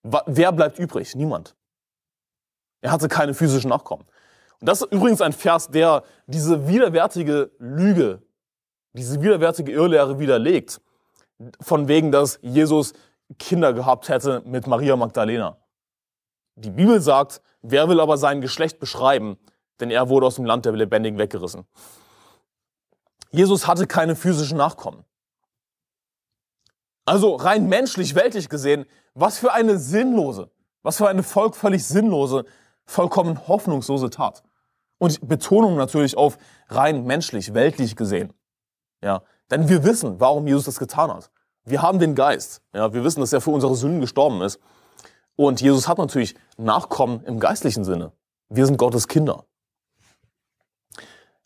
[SPEAKER 1] Wer bleibt übrig? Niemand. Er hatte keine physischen Nachkommen. Und das ist übrigens ein Vers, der diese widerwärtige Lüge, diese widerwärtige Irrlehre widerlegt. Von wegen, dass Jesus Kinder gehabt hätte mit Maria Magdalena. Die Bibel sagt, wer will aber sein Geschlecht beschreiben, denn er wurde aus dem Land der Lebendigen weggerissen. Jesus hatte keine physischen Nachkommen. Also rein menschlich, weltlich gesehen, was für eine sinnlose, was für eine völlig sinnlose, vollkommen hoffnungslose Tat. Und Betonung natürlich auf rein menschlich, weltlich gesehen. Ja, denn wir wissen, warum Jesus das getan hat. Wir haben den Geist. Ja, wir wissen, dass er für unsere Sünden gestorben ist. Und Jesus hat natürlich Nachkommen im geistlichen Sinne. Wir sind Gottes Kinder.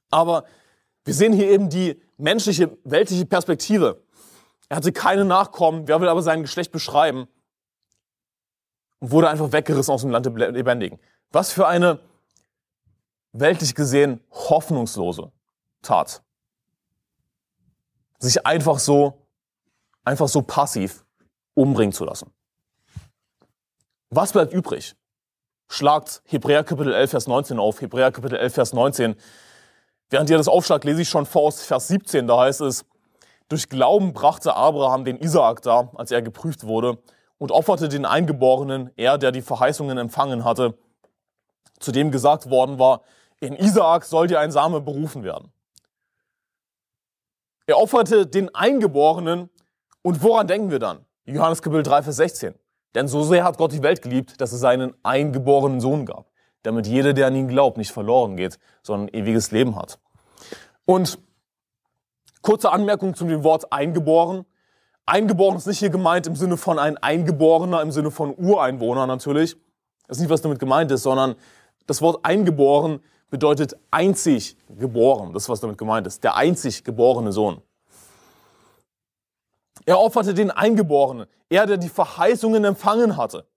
[SPEAKER 1] Aber wir sehen hier eben die menschliche, weltliche Perspektive. Er hatte keine Nachkommen, wer will aber sein Geschlecht beschreiben? Und wurde einfach weggerissen aus dem Land der Lebendigen. Was für eine weltlich gesehen hoffnungslose Tat. Sich einfach so, einfach so passiv umbringen zu lassen. Was bleibt übrig? Schlagt Hebräer Kapitel 11, Vers 19 auf. Hebräer Kapitel 11, Vers 19. Während ihr das aufschlagt, lese ich schon vor aus Vers 17. Da heißt es, durch Glauben brachte Abraham den Isaak dar, als er geprüft wurde, und opferte den Eingeborenen, er, der die Verheißungen empfangen hatte, zu dem gesagt worden war, in Isaak soll dir ein Same berufen werden. Er opferte den Eingeborenen und woran denken wir dann? Johannes Kapitel 3, Vers 16. Denn so sehr hat Gott die Welt geliebt, dass es seinen eingeborenen Sohn gab, damit jeder, der an ihn glaubt, nicht verloren geht, sondern ewiges Leben hat. Und kurze Anmerkung zu dem Wort eingeboren. Eingeboren ist nicht hier gemeint im Sinne von ein Eingeborener, im Sinne von Ureinwohner natürlich. Das ist nicht, was damit gemeint ist, sondern das Wort eingeboren bedeutet einzig geboren. Das ist, was damit gemeint ist. Der einzig geborene Sohn. Er opferte den Eingeborenen. Er, der die Verheißungen empfangen hatte.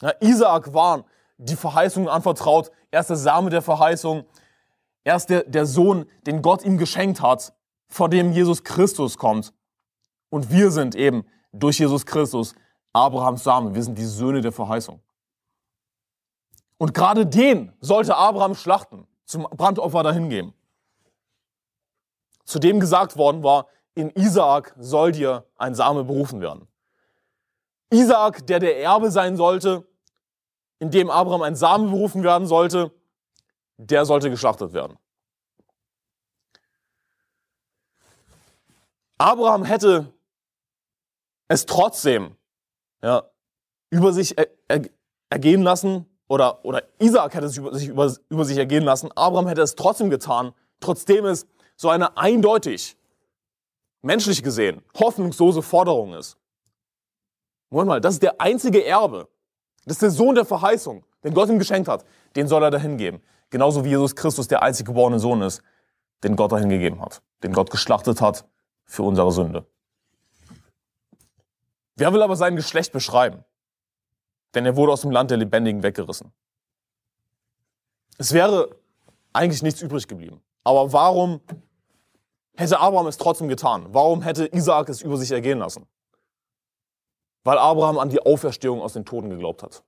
[SPEAKER 1] Ja, Isaak war die Verheißungen anvertraut. Er ist der Same der Verheißung. Er ist der, der Sohn, den Gott ihm geschenkt hat, vor dem Jesus Christus kommt. Und wir sind eben durch Jesus Christus Abrahams Same. Wir sind die Söhne der Verheißung. Und gerade den sollte Abraham schlachten, zum Brandopfer dahingeben. Zu dem gesagt worden war, in Isaak soll dir ein Same berufen werden. Isaak, der der Erbe sein sollte, in dem Abraham ein Same berufen werden sollte, der sollte geschlachtet werden. Abraham hätte es trotzdem ja, über sich er, er, ergehen lassen, oder, oder Isaac hätte es über sich, über, über sich ergehen lassen, Abraham hätte es trotzdem getan, trotzdem es so eine eindeutig, menschlich gesehen, hoffnungslose Forderung ist. Moment mal, das ist der einzige Erbe. Das ist der Sohn der Verheißung, den Gott ihm geschenkt hat. Den soll er dahin geben. Genauso wie Jesus Christus der einzig geborene Sohn ist, den Gott dahin gegeben hat. Den Gott geschlachtet hat für unsere Sünde. Wer will aber sein Geschlecht beschreiben? Denn er wurde aus dem Land der Lebendigen weggerissen. Es wäre eigentlich nichts übrig geblieben. Aber warum hätte Abraham es trotzdem getan? Warum hätte Isaak es über sich ergehen lassen? Weil Abraham an die Auferstehung aus den Toten geglaubt hat.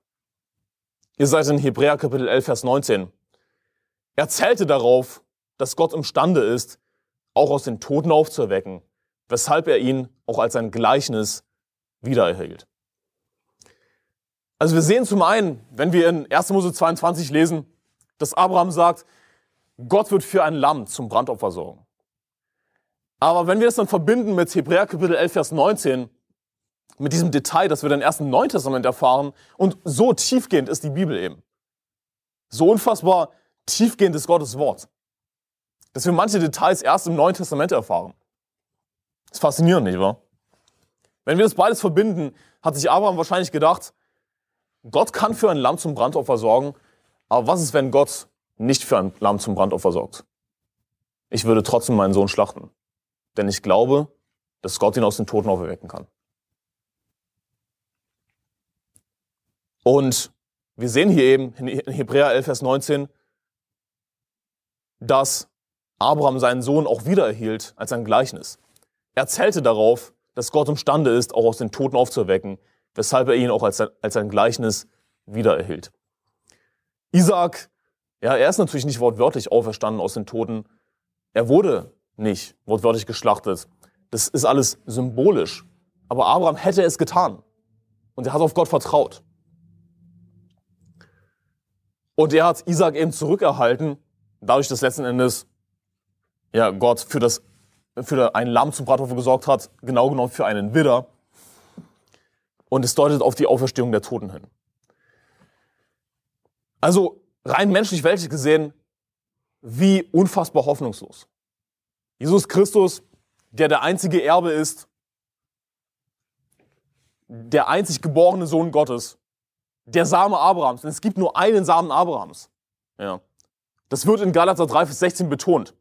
[SPEAKER 1] Ihr seid in Hebräer Kapitel 11, Vers 19. Er zählte darauf, dass Gott imstande ist, auch aus den Toten aufzuerwecken, weshalb er ihn auch als ein Gleichnis wiedererhielt. Also wir sehen zum einen, wenn wir in 1. Mose 22 lesen, dass Abraham sagt, Gott wird für ein Lamm zum Brandopfer sorgen. Aber wenn wir das dann verbinden mit Hebräer Kapitel 11, Vers 19, mit diesem Detail, das wir dann erst im Neuen Testament erfahren, und so tiefgehend ist die Bibel eben. So unfassbar tiefgehend ist Gottes Wort. Dass wir manche Details erst im Neuen Testament erfahren. Das ist faszinierend, nicht wahr? Wenn wir das beides verbinden, hat sich Abraham wahrscheinlich gedacht, Gott kann für ein Lamm zum Brandopfer sorgen, aber was ist, wenn Gott nicht für ein Lamm zum Brandopfer sorgt? Ich würde trotzdem meinen Sohn schlachten, denn ich glaube, dass Gott ihn aus den Toten auferwecken kann. Und wir sehen hier eben in Hebräer 11, Vers 19, dass Abraham seinen Sohn auch wiedererhielt als ein Gleichnis. Er zählte darauf, dass Gott imstande ist, auch aus den Toten aufzuerwecken, weshalb er ihn auch als, als ein Gleichnis wiedererhielt. Isaac, ja, er ist natürlich nicht wortwörtlich auferstanden aus den Toten. Er wurde nicht wortwörtlich geschlachtet. Das ist alles symbolisch. Aber Abraham hätte es getan. Und er hat auf Gott vertraut. Und er hat Isaac eben zurückerhalten, dadurch, dass letzten Endes ja, Gott für, das, für ein Lamm zum Bratopfer gesorgt hat, genau genommen für einen Widder. Und es deutet auf die Auferstehung der Toten hin. Also rein menschlich-weltlich gesehen, wie unfassbar hoffnungslos. Jesus Christus, der der einzige Erbe ist, der einzig geborene Sohn Gottes, der Same Abrahams. Denn es gibt nur einen Samen Abrahams. Ja. Das wird in Galater 3, Vers 16 betont.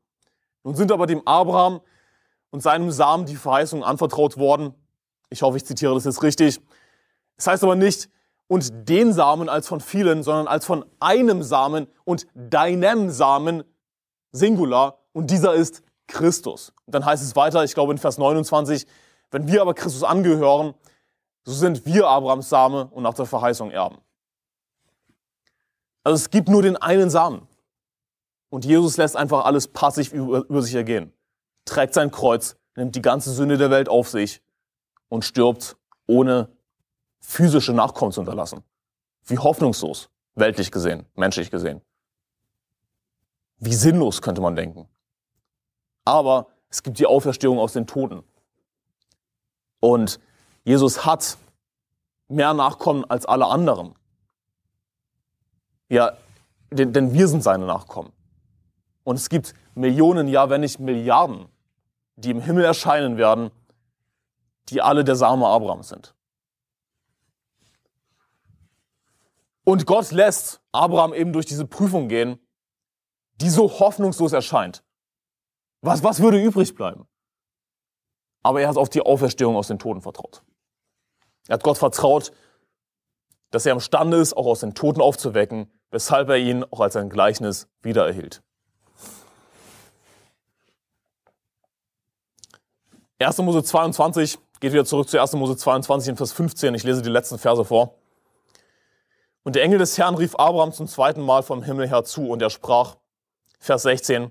[SPEAKER 1] Nun sind aber dem Abraham und seinem Samen die Verheißungen anvertraut worden. Ich hoffe, ich zitiere das jetzt richtig. Es heißt aber nicht, und den Samen als von vielen, sondern als von einem Samen und deinem Samen Singular. Und dieser ist Christus. Und dann heißt es weiter, ich glaube in Vers 29, wenn wir aber Christus angehören, so sind wir Abrahams Same und nach der Verheißung Erben. Also es gibt nur den einen Samen. Und Jesus lässt einfach alles passiv über, über sich ergehen. Trägt sein Kreuz, nimmt die ganze Sünde der Welt auf sich und stirbt ohne physische Nachkommen zu hinterlassen. Wie hoffnungslos, weltlich gesehen, menschlich gesehen. Wie sinnlos könnte man denken. Aber es gibt die Auferstehung aus den Toten. Und Jesus hat mehr Nachkommen als alle anderen. Ja, denn, denn wir sind seine Nachkommen. Und es gibt Millionen, ja, wenn nicht Milliarden, die im Himmel erscheinen werden, die alle der Same Abrahams sind. Und Gott lässt Abraham eben durch diese Prüfung gehen, die so hoffnungslos erscheint. Was, was würde übrig bleiben? Aber er hat auf die Auferstehung aus den Toten vertraut. Er hat Gott vertraut, dass er imstande ist, auch aus den Toten aufzuwecken, weshalb er ihn auch als ein Gleichnis wiedererhielt. 1. Mose 22, geht wieder zurück zu 1. Mose 22 in Vers 15. Ich lese die letzten Verse vor. Und der Engel des Herrn rief Abraham zum zweiten Mal vom Himmel her zu und er sprach, Vers 16,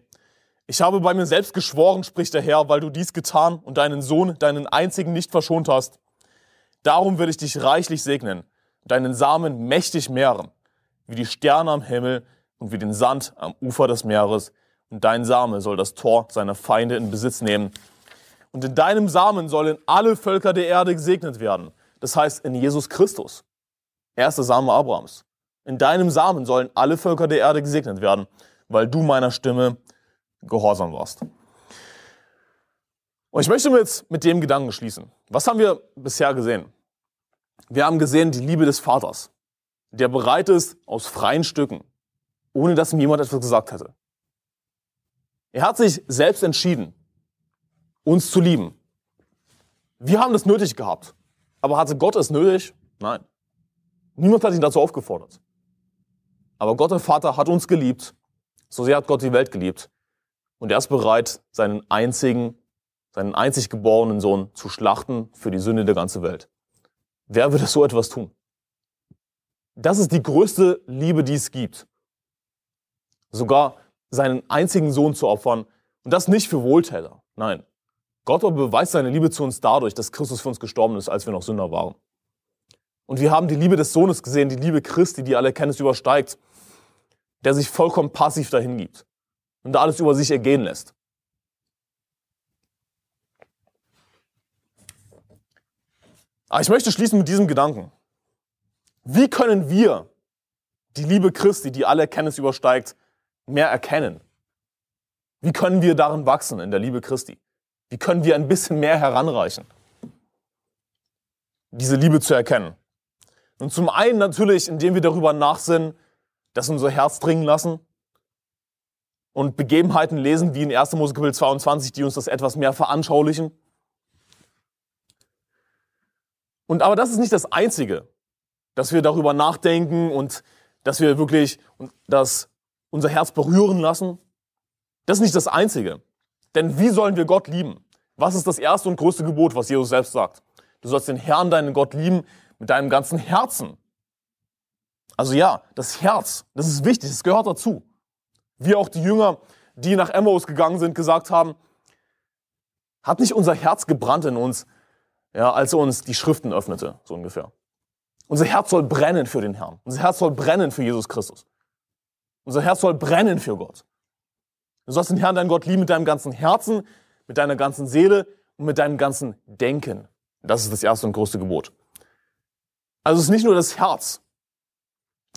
[SPEAKER 1] ich habe bei mir selbst geschworen, spricht der Herr, weil du dies getan und deinen Sohn, deinen einzigen nicht verschont hast. Darum will ich dich reichlich segnen, deinen Samen mächtig mehren, wie die Sterne am Himmel und wie den Sand am Ufer des Meeres. Und dein Same soll das Tor seiner Feinde in Besitz nehmen. Und in deinem Samen sollen alle Völker der Erde gesegnet werden. Das heißt in Jesus Christus. Erster Same Abrahams. In deinem Samen sollen alle Völker der Erde gesegnet werden, weil du meiner Stimme gehorsam warst. Und ich möchte jetzt mit dem Gedanken schließen. Was haben wir bisher gesehen? Wir haben gesehen die Liebe des Vaters, der bereit ist, aus freien Stücken, ohne dass ihm jemand etwas gesagt hätte. Er hat sich selbst entschieden, uns zu lieben. Wir haben das nötig gehabt. Aber hatte Gott es nötig? Nein. Niemand hat ihn dazu aufgefordert. Aber Gott der Vater hat uns geliebt. So sehr hat Gott die Welt geliebt. Und er ist bereit, seinen einzigen, seinen einzig geborenen Sohn zu schlachten für die Sünde der ganzen Welt. Wer würde so etwas tun? Das ist die größte Liebe, die es gibt. Sogar seinen einzigen Sohn zu opfern. Und das nicht für Wohltäter. Nein. Gott beweist seine Liebe zu uns dadurch, dass Christus für uns gestorben ist, als wir noch Sünder waren. Und wir haben die Liebe des Sohnes gesehen, die Liebe Christi, die alle Kenntnis übersteigt, der sich vollkommen passiv dahin gibt und da alles über sich ergehen lässt. Aber ich möchte schließen mit diesem Gedanken. Wie können wir die Liebe Christi, die alle Kenntnis übersteigt, mehr erkennen? Wie können wir darin wachsen in der Liebe Christi? Wie können wir ein bisschen mehr heranreichen, diese Liebe zu erkennen? Und zum einen natürlich, indem wir darüber nachsinnen, dass unser Herz dringen lassen und Begebenheiten lesen, wie in 1. Mose Kapitel 22, die uns das etwas mehr veranschaulichen. Und aber das ist nicht das Einzige, dass wir darüber nachdenken und dass wir wirklich das, unser Herz berühren lassen. Das ist nicht das Einzige. Denn wie sollen wir Gott lieben? Was ist das erste und größte Gebot, was Jesus selbst sagt? Du sollst den Herrn, deinen Gott lieben, mit deinem ganzen Herzen. Also ja, das Herz, das ist wichtig, das gehört dazu. Wie auch die Jünger, die nach Emmaus gegangen sind, gesagt haben, hat nicht unser Herz gebrannt in uns, ja, als er uns die Schriften öffnete, so ungefähr. Unser Herz soll brennen für den Herrn. Unser Herz soll brennen für Jesus Christus. Unser Herz soll brennen für Gott. Du sollst den Herrn, deinen Gott lieben mit deinem ganzen Herzen, mit deiner ganzen Seele und mit deinem ganzen Denken. Das ist das erste und größte Gebot. Also es ist nicht nur das Herz,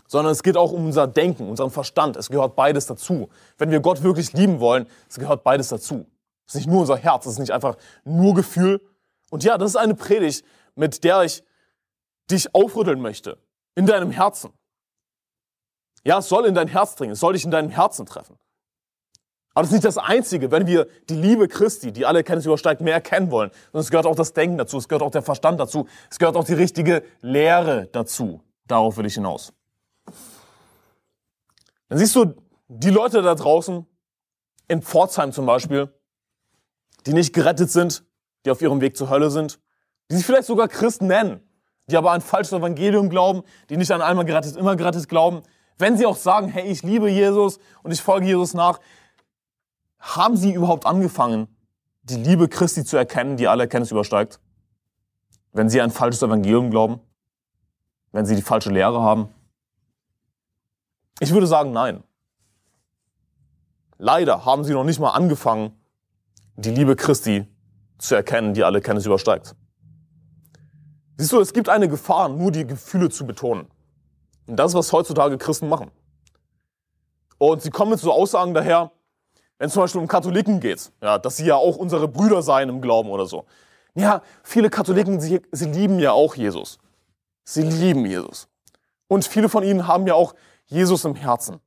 [SPEAKER 1] sondern es geht auch um unser Denken, unseren Verstand. Es gehört beides dazu. Wenn wir Gott wirklich lieben wollen, es gehört beides dazu. Es ist nicht nur unser Herz, es ist nicht einfach nur Gefühl. Und ja, das ist eine Predigt, mit der ich dich aufrütteln möchte. In deinem Herzen. Ja, es soll in dein Herz dringen, es soll dich in deinem Herzen treffen. Aber das ist nicht das Einzige, wenn wir die Liebe Christi, die alle Kenntnis übersteigt, mehr erkennen wollen. Sondern es gehört auch das Denken dazu, es gehört auch der Verstand dazu, es gehört auch die richtige Lehre dazu. Darauf will ich hinaus. Dann siehst du die Leute da draußen, in Pforzheim zum Beispiel, die nicht gerettet sind, die auf ihrem Weg zur Hölle sind, die sich vielleicht sogar Christen nennen, die aber ein falsches Evangelium glauben, die nicht an einmal gerettet, immer gerettet glauben. Wenn sie auch sagen, hey, ich liebe Jesus und ich folge Jesus nach, haben sie überhaupt angefangen, die Liebe Christi zu erkennen, die alle Erkenntnis übersteigt? Wenn sie ein falsches Evangelium glauben? Wenn sie die falsche Lehre haben? Ich würde sagen, nein. Leider haben sie noch nicht mal angefangen, die Liebe Christi zu erkennen, die alle Kenntnis übersteigt. Siehst du, es gibt eine Gefahr, nur die Gefühle zu betonen. Und das ist, was heutzutage Christen machen. Und sie kommen mit so Aussagen daher, wenn es zum Beispiel um Katholiken geht, ja, dass sie ja auch unsere Brüder seien im Glauben oder so. Ja, viele Katholiken, sie, sie lieben ja auch Jesus. Sie lieben Jesus. Und viele von ihnen haben ja auch Jesus im Herzen.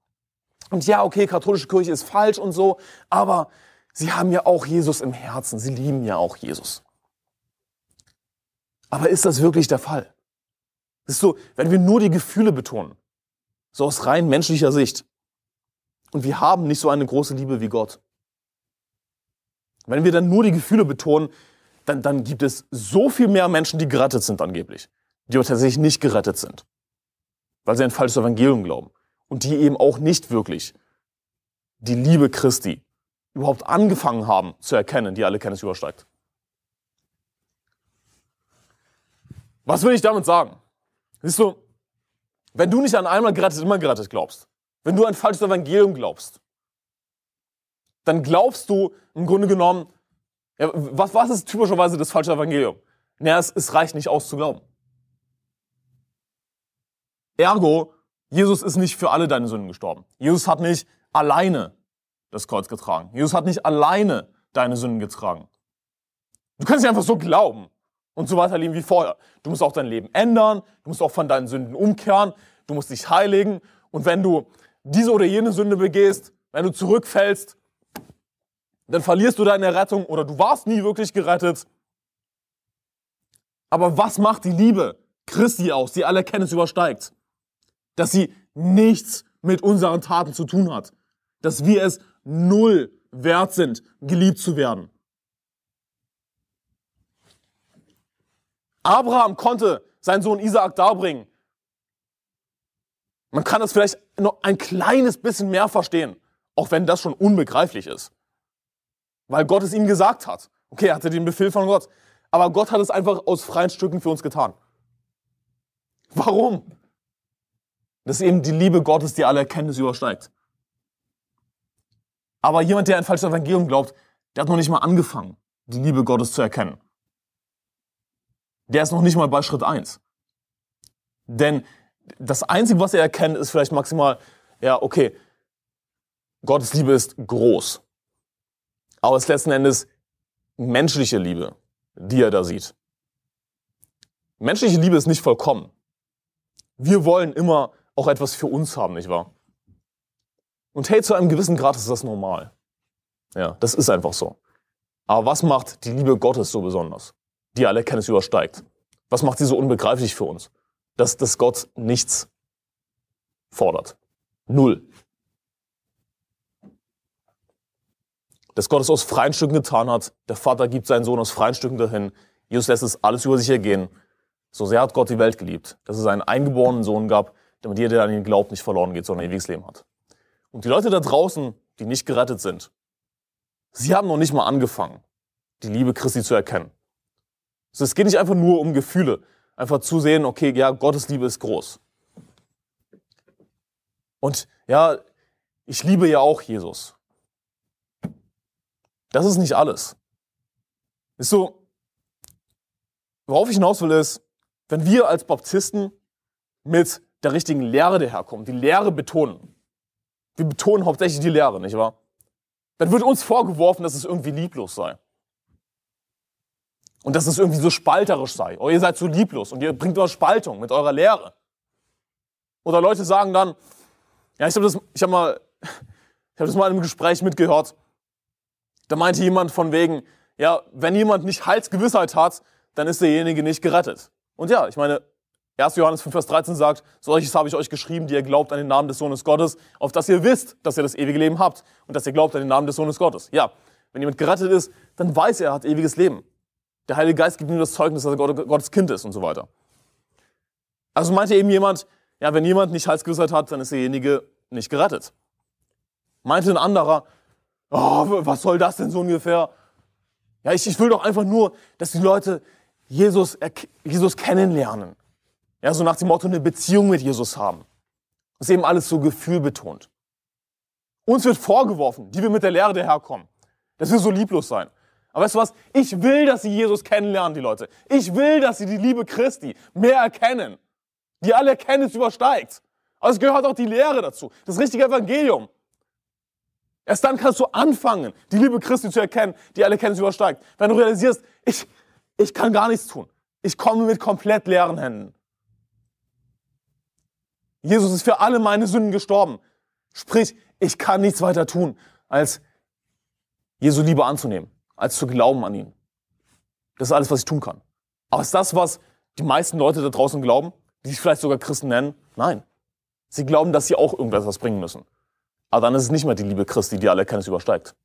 [SPEAKER 1] Und ja, okay, katholische Kirche ist falsch und so, aber sie haben ja auch Jesus im Herzen. Sie lieben ja auch Jesus. Aber ist das wirklich der Fall? Ist so, wenn wir nur die Gefühle betonen, so aus rein menschlicher Sicht, und wir haben nicht so eine große Liebe wie Gott. Wenn wir dann nur die Gefühle betonen, dann, dann gibt es so viel mehr Menschen, die gerettet sind angeblich, die aber tatsächlich nicht gerettet sind, weil sie ein falsches Evangelium glauben und die eben auch nicht wirklich die Liebe Christi überhaupt angefangen haben zu erkennen, die alle Kenntnis übersteigt. Was will ich damit sagen? Siehst du, wenn du nicht an einmal gerettet, immer gerettet glaubst, wenn du ein falsches Evangelium glaubst, dann glaubst du im Grunde genommen, Ja, was, was ist typischerweise das falsche Evangelium? Naja, es, es reicht nicht aus zu glauben. Ergo, Jesus ist nicht für alle deine Sünden gestorben. Jesus hat nicht alleine das Kreuz getragen. Jesus hat nicht alleine deine Sünden getragen. Du kannst nicht einfach so glauben und so weiter leben wie vorher. Du musst auch dein Leben ändern, du musst auch von deinen Sünden umkehren, du musst dich heiligen und wenn du diese oder jene Sünde begehst, wenn du zurückfällst, dann verlierst du deine Rettung oder du warst nie wirklich gerettet. Aber was macht die Liebe Christi aus, die alle Kenntnis übersteigt? Dass sie nichts mit unseren Taten zu tun hat. Dass wir es null wert sind, geliebt zu werden. Abraham konnte seinen Sohn Isaak darbringen. Man kann das vielleicht noch ein kleines bisschen mehr verstehen, auch wenn das schon unbegreiflich ist. Weil Gott es ihm gesagt hat. Okay, er hatte den Befehl von Gott. Aber Gott hat es einfach aus freien Stücken für uns getan. Warum? Das ist eben die Liebe Gottes, die alle Erkenntnis übersteigt. Aber jemand, der ein falsches Evangelium glaubt, der hat noch nicht mal angefangen, die Liebe Gottes zu erkennen. Der ist noch nicht mal bei Schritt eins. Denn das Einzige, was er erkennt, ist vielleicht maximal, ja, okay, Gottes Liebe ist groß. Aber es ist letzten Endes menschliche Liebe, die er da sieht. Menschliche Liebe ist nicht vollkommen. Wir wollen immer auch etwas für uns haben, nicht wahr? Und hey, zu einem gewissen Grad ist das normal. Ja, das ist einfach so. Aber was macht die Liebe Gottes so besonders, die alle Kenntnis übersteigt? Was macht sie so unbegreiflich für uns? Dass, dass Gott nichts fordert. Null. Dass Gott es aus freien Stücken getan hat. Der Vater gibt seinen Sohn aus freien Stücken dahin. Jesus lässt es alles über sich ergehen. So sehr hat Gott die Welt geliebt, dass es einen eingeborenen Sohn gab, damit jeder, der an ihn glaubt, nicht verloren geht, sondern ewiges Leben hat. Und die Leute da draußen, die nicht gerettet sind, sie haben noch nicht mal angefangen, die Liebe Christi zu erkennen. Also es geht nicht einfach nur um Gefühle, einfach zu sehen, okay, ja, Gottes Liebe ist groß. Und ja, ich liebe ja auch Jesus. Das ist nicht alles. Ist so, worauf ich hinaus will, ist, wenn wir als Baptisten mit der richtigen Lehre daherkommen, die Lehre betonen, wir betonen hauptsächlich die Lehre, nicht wahr? Dann wird uns vorgeworfen, dass es irgendwie lieblos sei. Und dass es irgendwie so spalterisch sei. Oh, ihr seid so lieblos und ihr bringt nur Spaltung mit eurer Lehre. Oder Leute sagen dann, ja, ich habe das, ich habe mal, ich habe das mal in einem Gespräch mitgehört. Da meinte jemand von wegen, ja, wenn jemand nicht Heilsgewissheit hat, dann ist derjenige nicht gerettet. Und ja, ich meine, 1. Johannes 5, Vers 13 sagt, solches habe ich euch geschrieben, die ihr glaubt an den Namen des Sohnes Gottes, auf dass ihr wisst, dass ihr das ewige Leben habt und dass ihr glaubt an den Namen des Sohnes Gottes. Ja, wenn jemand gerettet ist, dann weiß er, er hat ewiges Leben. Der Heilige Geist gibt ihm das Zeugnis, dass er Gottes Kind ist und so weiter. Also meinte eben jemand, ja, wenn jemand nicht Heilsgewissheit hat, dann ist derjenige nicht gerettet. Meinte ein anderer, oh, was soll das denn so ungefähr? Ja, ich, ich will doch einfach nur, dass die Leute Jesus, Jesus kennenlernen. Ja, so nach dem Motto eine Beziehung mit Jesus haben. Das ist eben alles so gefühlbetont. Uns wird vorgeworfen, die wir mit der Lehre daherkommen, dass wir so lieblos sein. Aber weißt du was? Ich will, dass sie Jesus kennenlernen, die Leute. Ich will, dass sie die Liebe Christi mehr erkennen. Die alle Erkenntnis übersteigt. Aber es gehört auch die Lehre dazu. Das richtige Evangelium. Erst dann kannst du anfangen, die Liebe Christi zu erkennen, die alle Erkenntnis übersteigt. Wenn du realisierst, ich, ich kann gar nichts tun. Ich komme mit komplett leeren Händen. Jesus ist für alle meine Sünden gestorben. Sprich, ich kann nichts weiter tun, als Jesu Liebe anzunehmen, als zu glauben an ihn. Das ist alles, was ich tun kann. Aber ist das, was die meisten Leute da draußen glauben, die sich vielleicht sogar Christen nennen? Nein. Sie glauben, dass sie auch irgendwas bringen müssen. Aber dann ist es nicht mehr die Liebe Christi, die alle Erkenntnis übersteigt.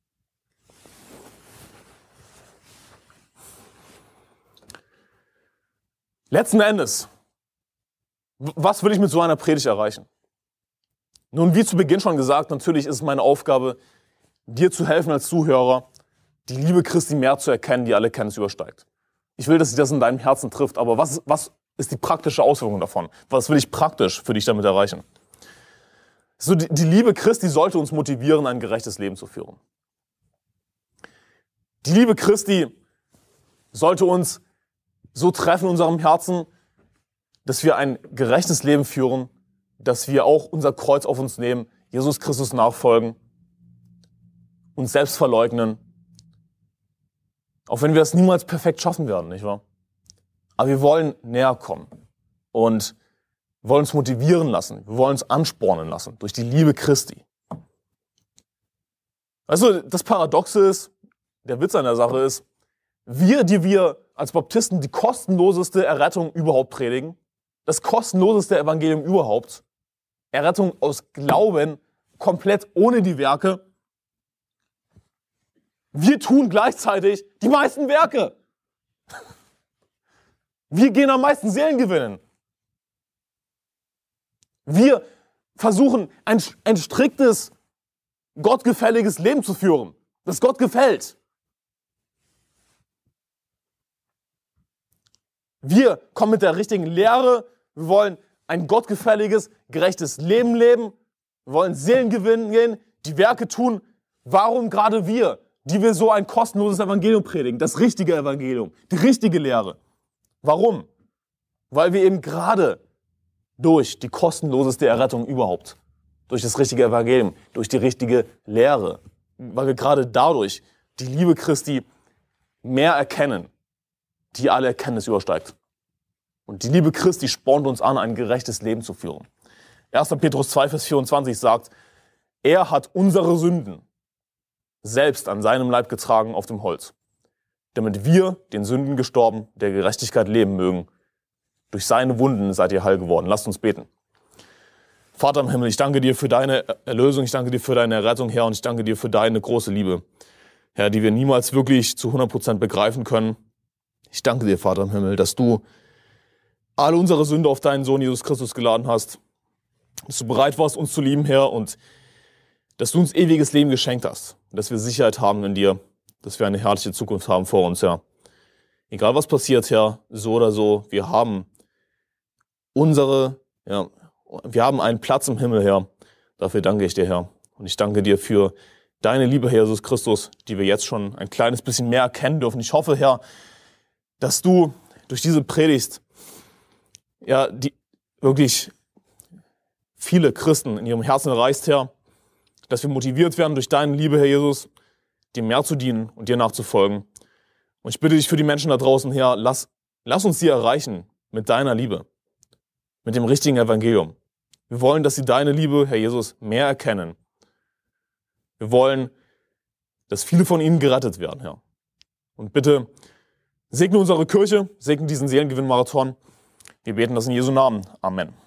[SPEAKER 1] Letzten Endes was will ich mit so einer Predigt erreichen? Nun, wie zu Beginn schon gesagt, natürlich ist es meine Aufgabe, dir zu helfen als Zuhörer, die Liebe Christi mehr zu erkennen, die alle Kenntnis übersteigt. Ich will, dass sich das in deinem Herzen trifft, aber was, was ist die praktische Auswirkung davon? Was will ich praktisch für dich damit erreichen? So, die, die Liebe Christi sollte uns motivieren, ein gerechtes Leben zu führen. Die Liebe Christi sollte uns so treffen in unserem Herzen, dass wir ein gerechtes Leben führen, dass wir auch unser Kreuz auf uns nehmen, Jesus Christus nachfolgen, uns selbst verleugnen. Auch wenn wir das niemals perfekt schaffen werden, nicht wahr? Aber wir wollen näher kommen und wollen uns motivieren lassen, wir wollen uns anspornen lassen durch die Liebe Christi. Also das Paradoxe ist, der Witz an der Sache ist, wir, die wir als Baptisten die kostenloseste Errettung überhaupt predigen, das kostenloseste Evangelium überhaupt, Errettung aus Glauben, komplett ohne die Werke, wir tun gleichzeitig die meisten Werke. Wir gehen am meisten Seelen gewinnen. Wir versuchen ein, ein striktes, gottgefälliges Leben zu führen, das Gott gefällt. Wir kommen mit der richtigen Lehre. Wir wollen ein gottgefälliges, gerechtes Leben leben. Wir wollen Seelen gewinnen gehen, die Werke tun. Warum gerade wir, die wir so ein kostenloses Evangelium predigen, das richtige Evangelium, die richtige Lehre? Warum? Weil wir eben gerade durch die kostenloseste Errettung überhaupt, durch das richtige Evangelium, durch die richtige Lehre, weil wir gerade dadurch die Liebe Christi mehr erkennen, die alle Erkenntnis übersteigt. Und die Liebe Christi spornt uns an, ein gerechtes Leben zu führen. 1. Petrus 2, Vers 24 sagt, er hat unsere Sünden selbst an seinem Leib getragen auf dem Holz, damit wir den Sünden gestorben, der Gerechtigkeit leben mögen. Durch seine Wunden seid ihr heil geworden. Lasst uns beten. Vater im Himmel, ich danke dir für deine Erlösung, ich danke dir für deine Rettung, Herr, und ich danke dir für deine große Liebe, Herr, die wir niemals wirklich zu 100 Prozent begreifen können. Ich danke dir, Vater im Himmel, dass du alle unsere Sünde auf deinen Sohn Jesus Christus geladen hast, dass du bereit warst, uns zu lieben, Herr, und dass du uns ewiges Leben geschenkt hast, dass wir Sicherheit haben in dir, dass wir eine herrliche Zukunft haben vor uns, Herr. Egal was passiert, Herr, so oder so, wir haben unsere, ja, wir haben einen Platz im Himmel, Herr. Dafür danke ich dir, Herr. Und ich danke dir für deine Liebe, Herr Jesus Christus, die wir jetzt schon ein kleines bisschen mehr erkennen dürfen. Ich hoffe, Herr, dass du durch diese Predigt ja, die wirklich viele Christen in ihrem Herzen erreichst, Herr, dass wir motiviert werden durch deine Liebe, Herr Jesus, dir mehr zu dienen und dir nachzufolgen. Und ich bitte dich für die Menschen da draußen, Herr, lass, lass uns sie erreichen mit deiner Liebe, mit dem richtigen Evangelium. Wir wollen, dass sie deine Liebe, Herr Jesus, mehr erkennen. Wir wollen, dass viele von ihnen gerettet werden, Herr. Und bitte segne unsere Kirche, segne diesen Seelengewinnmarathon. Wir beten das in Jesu Namen. Amen.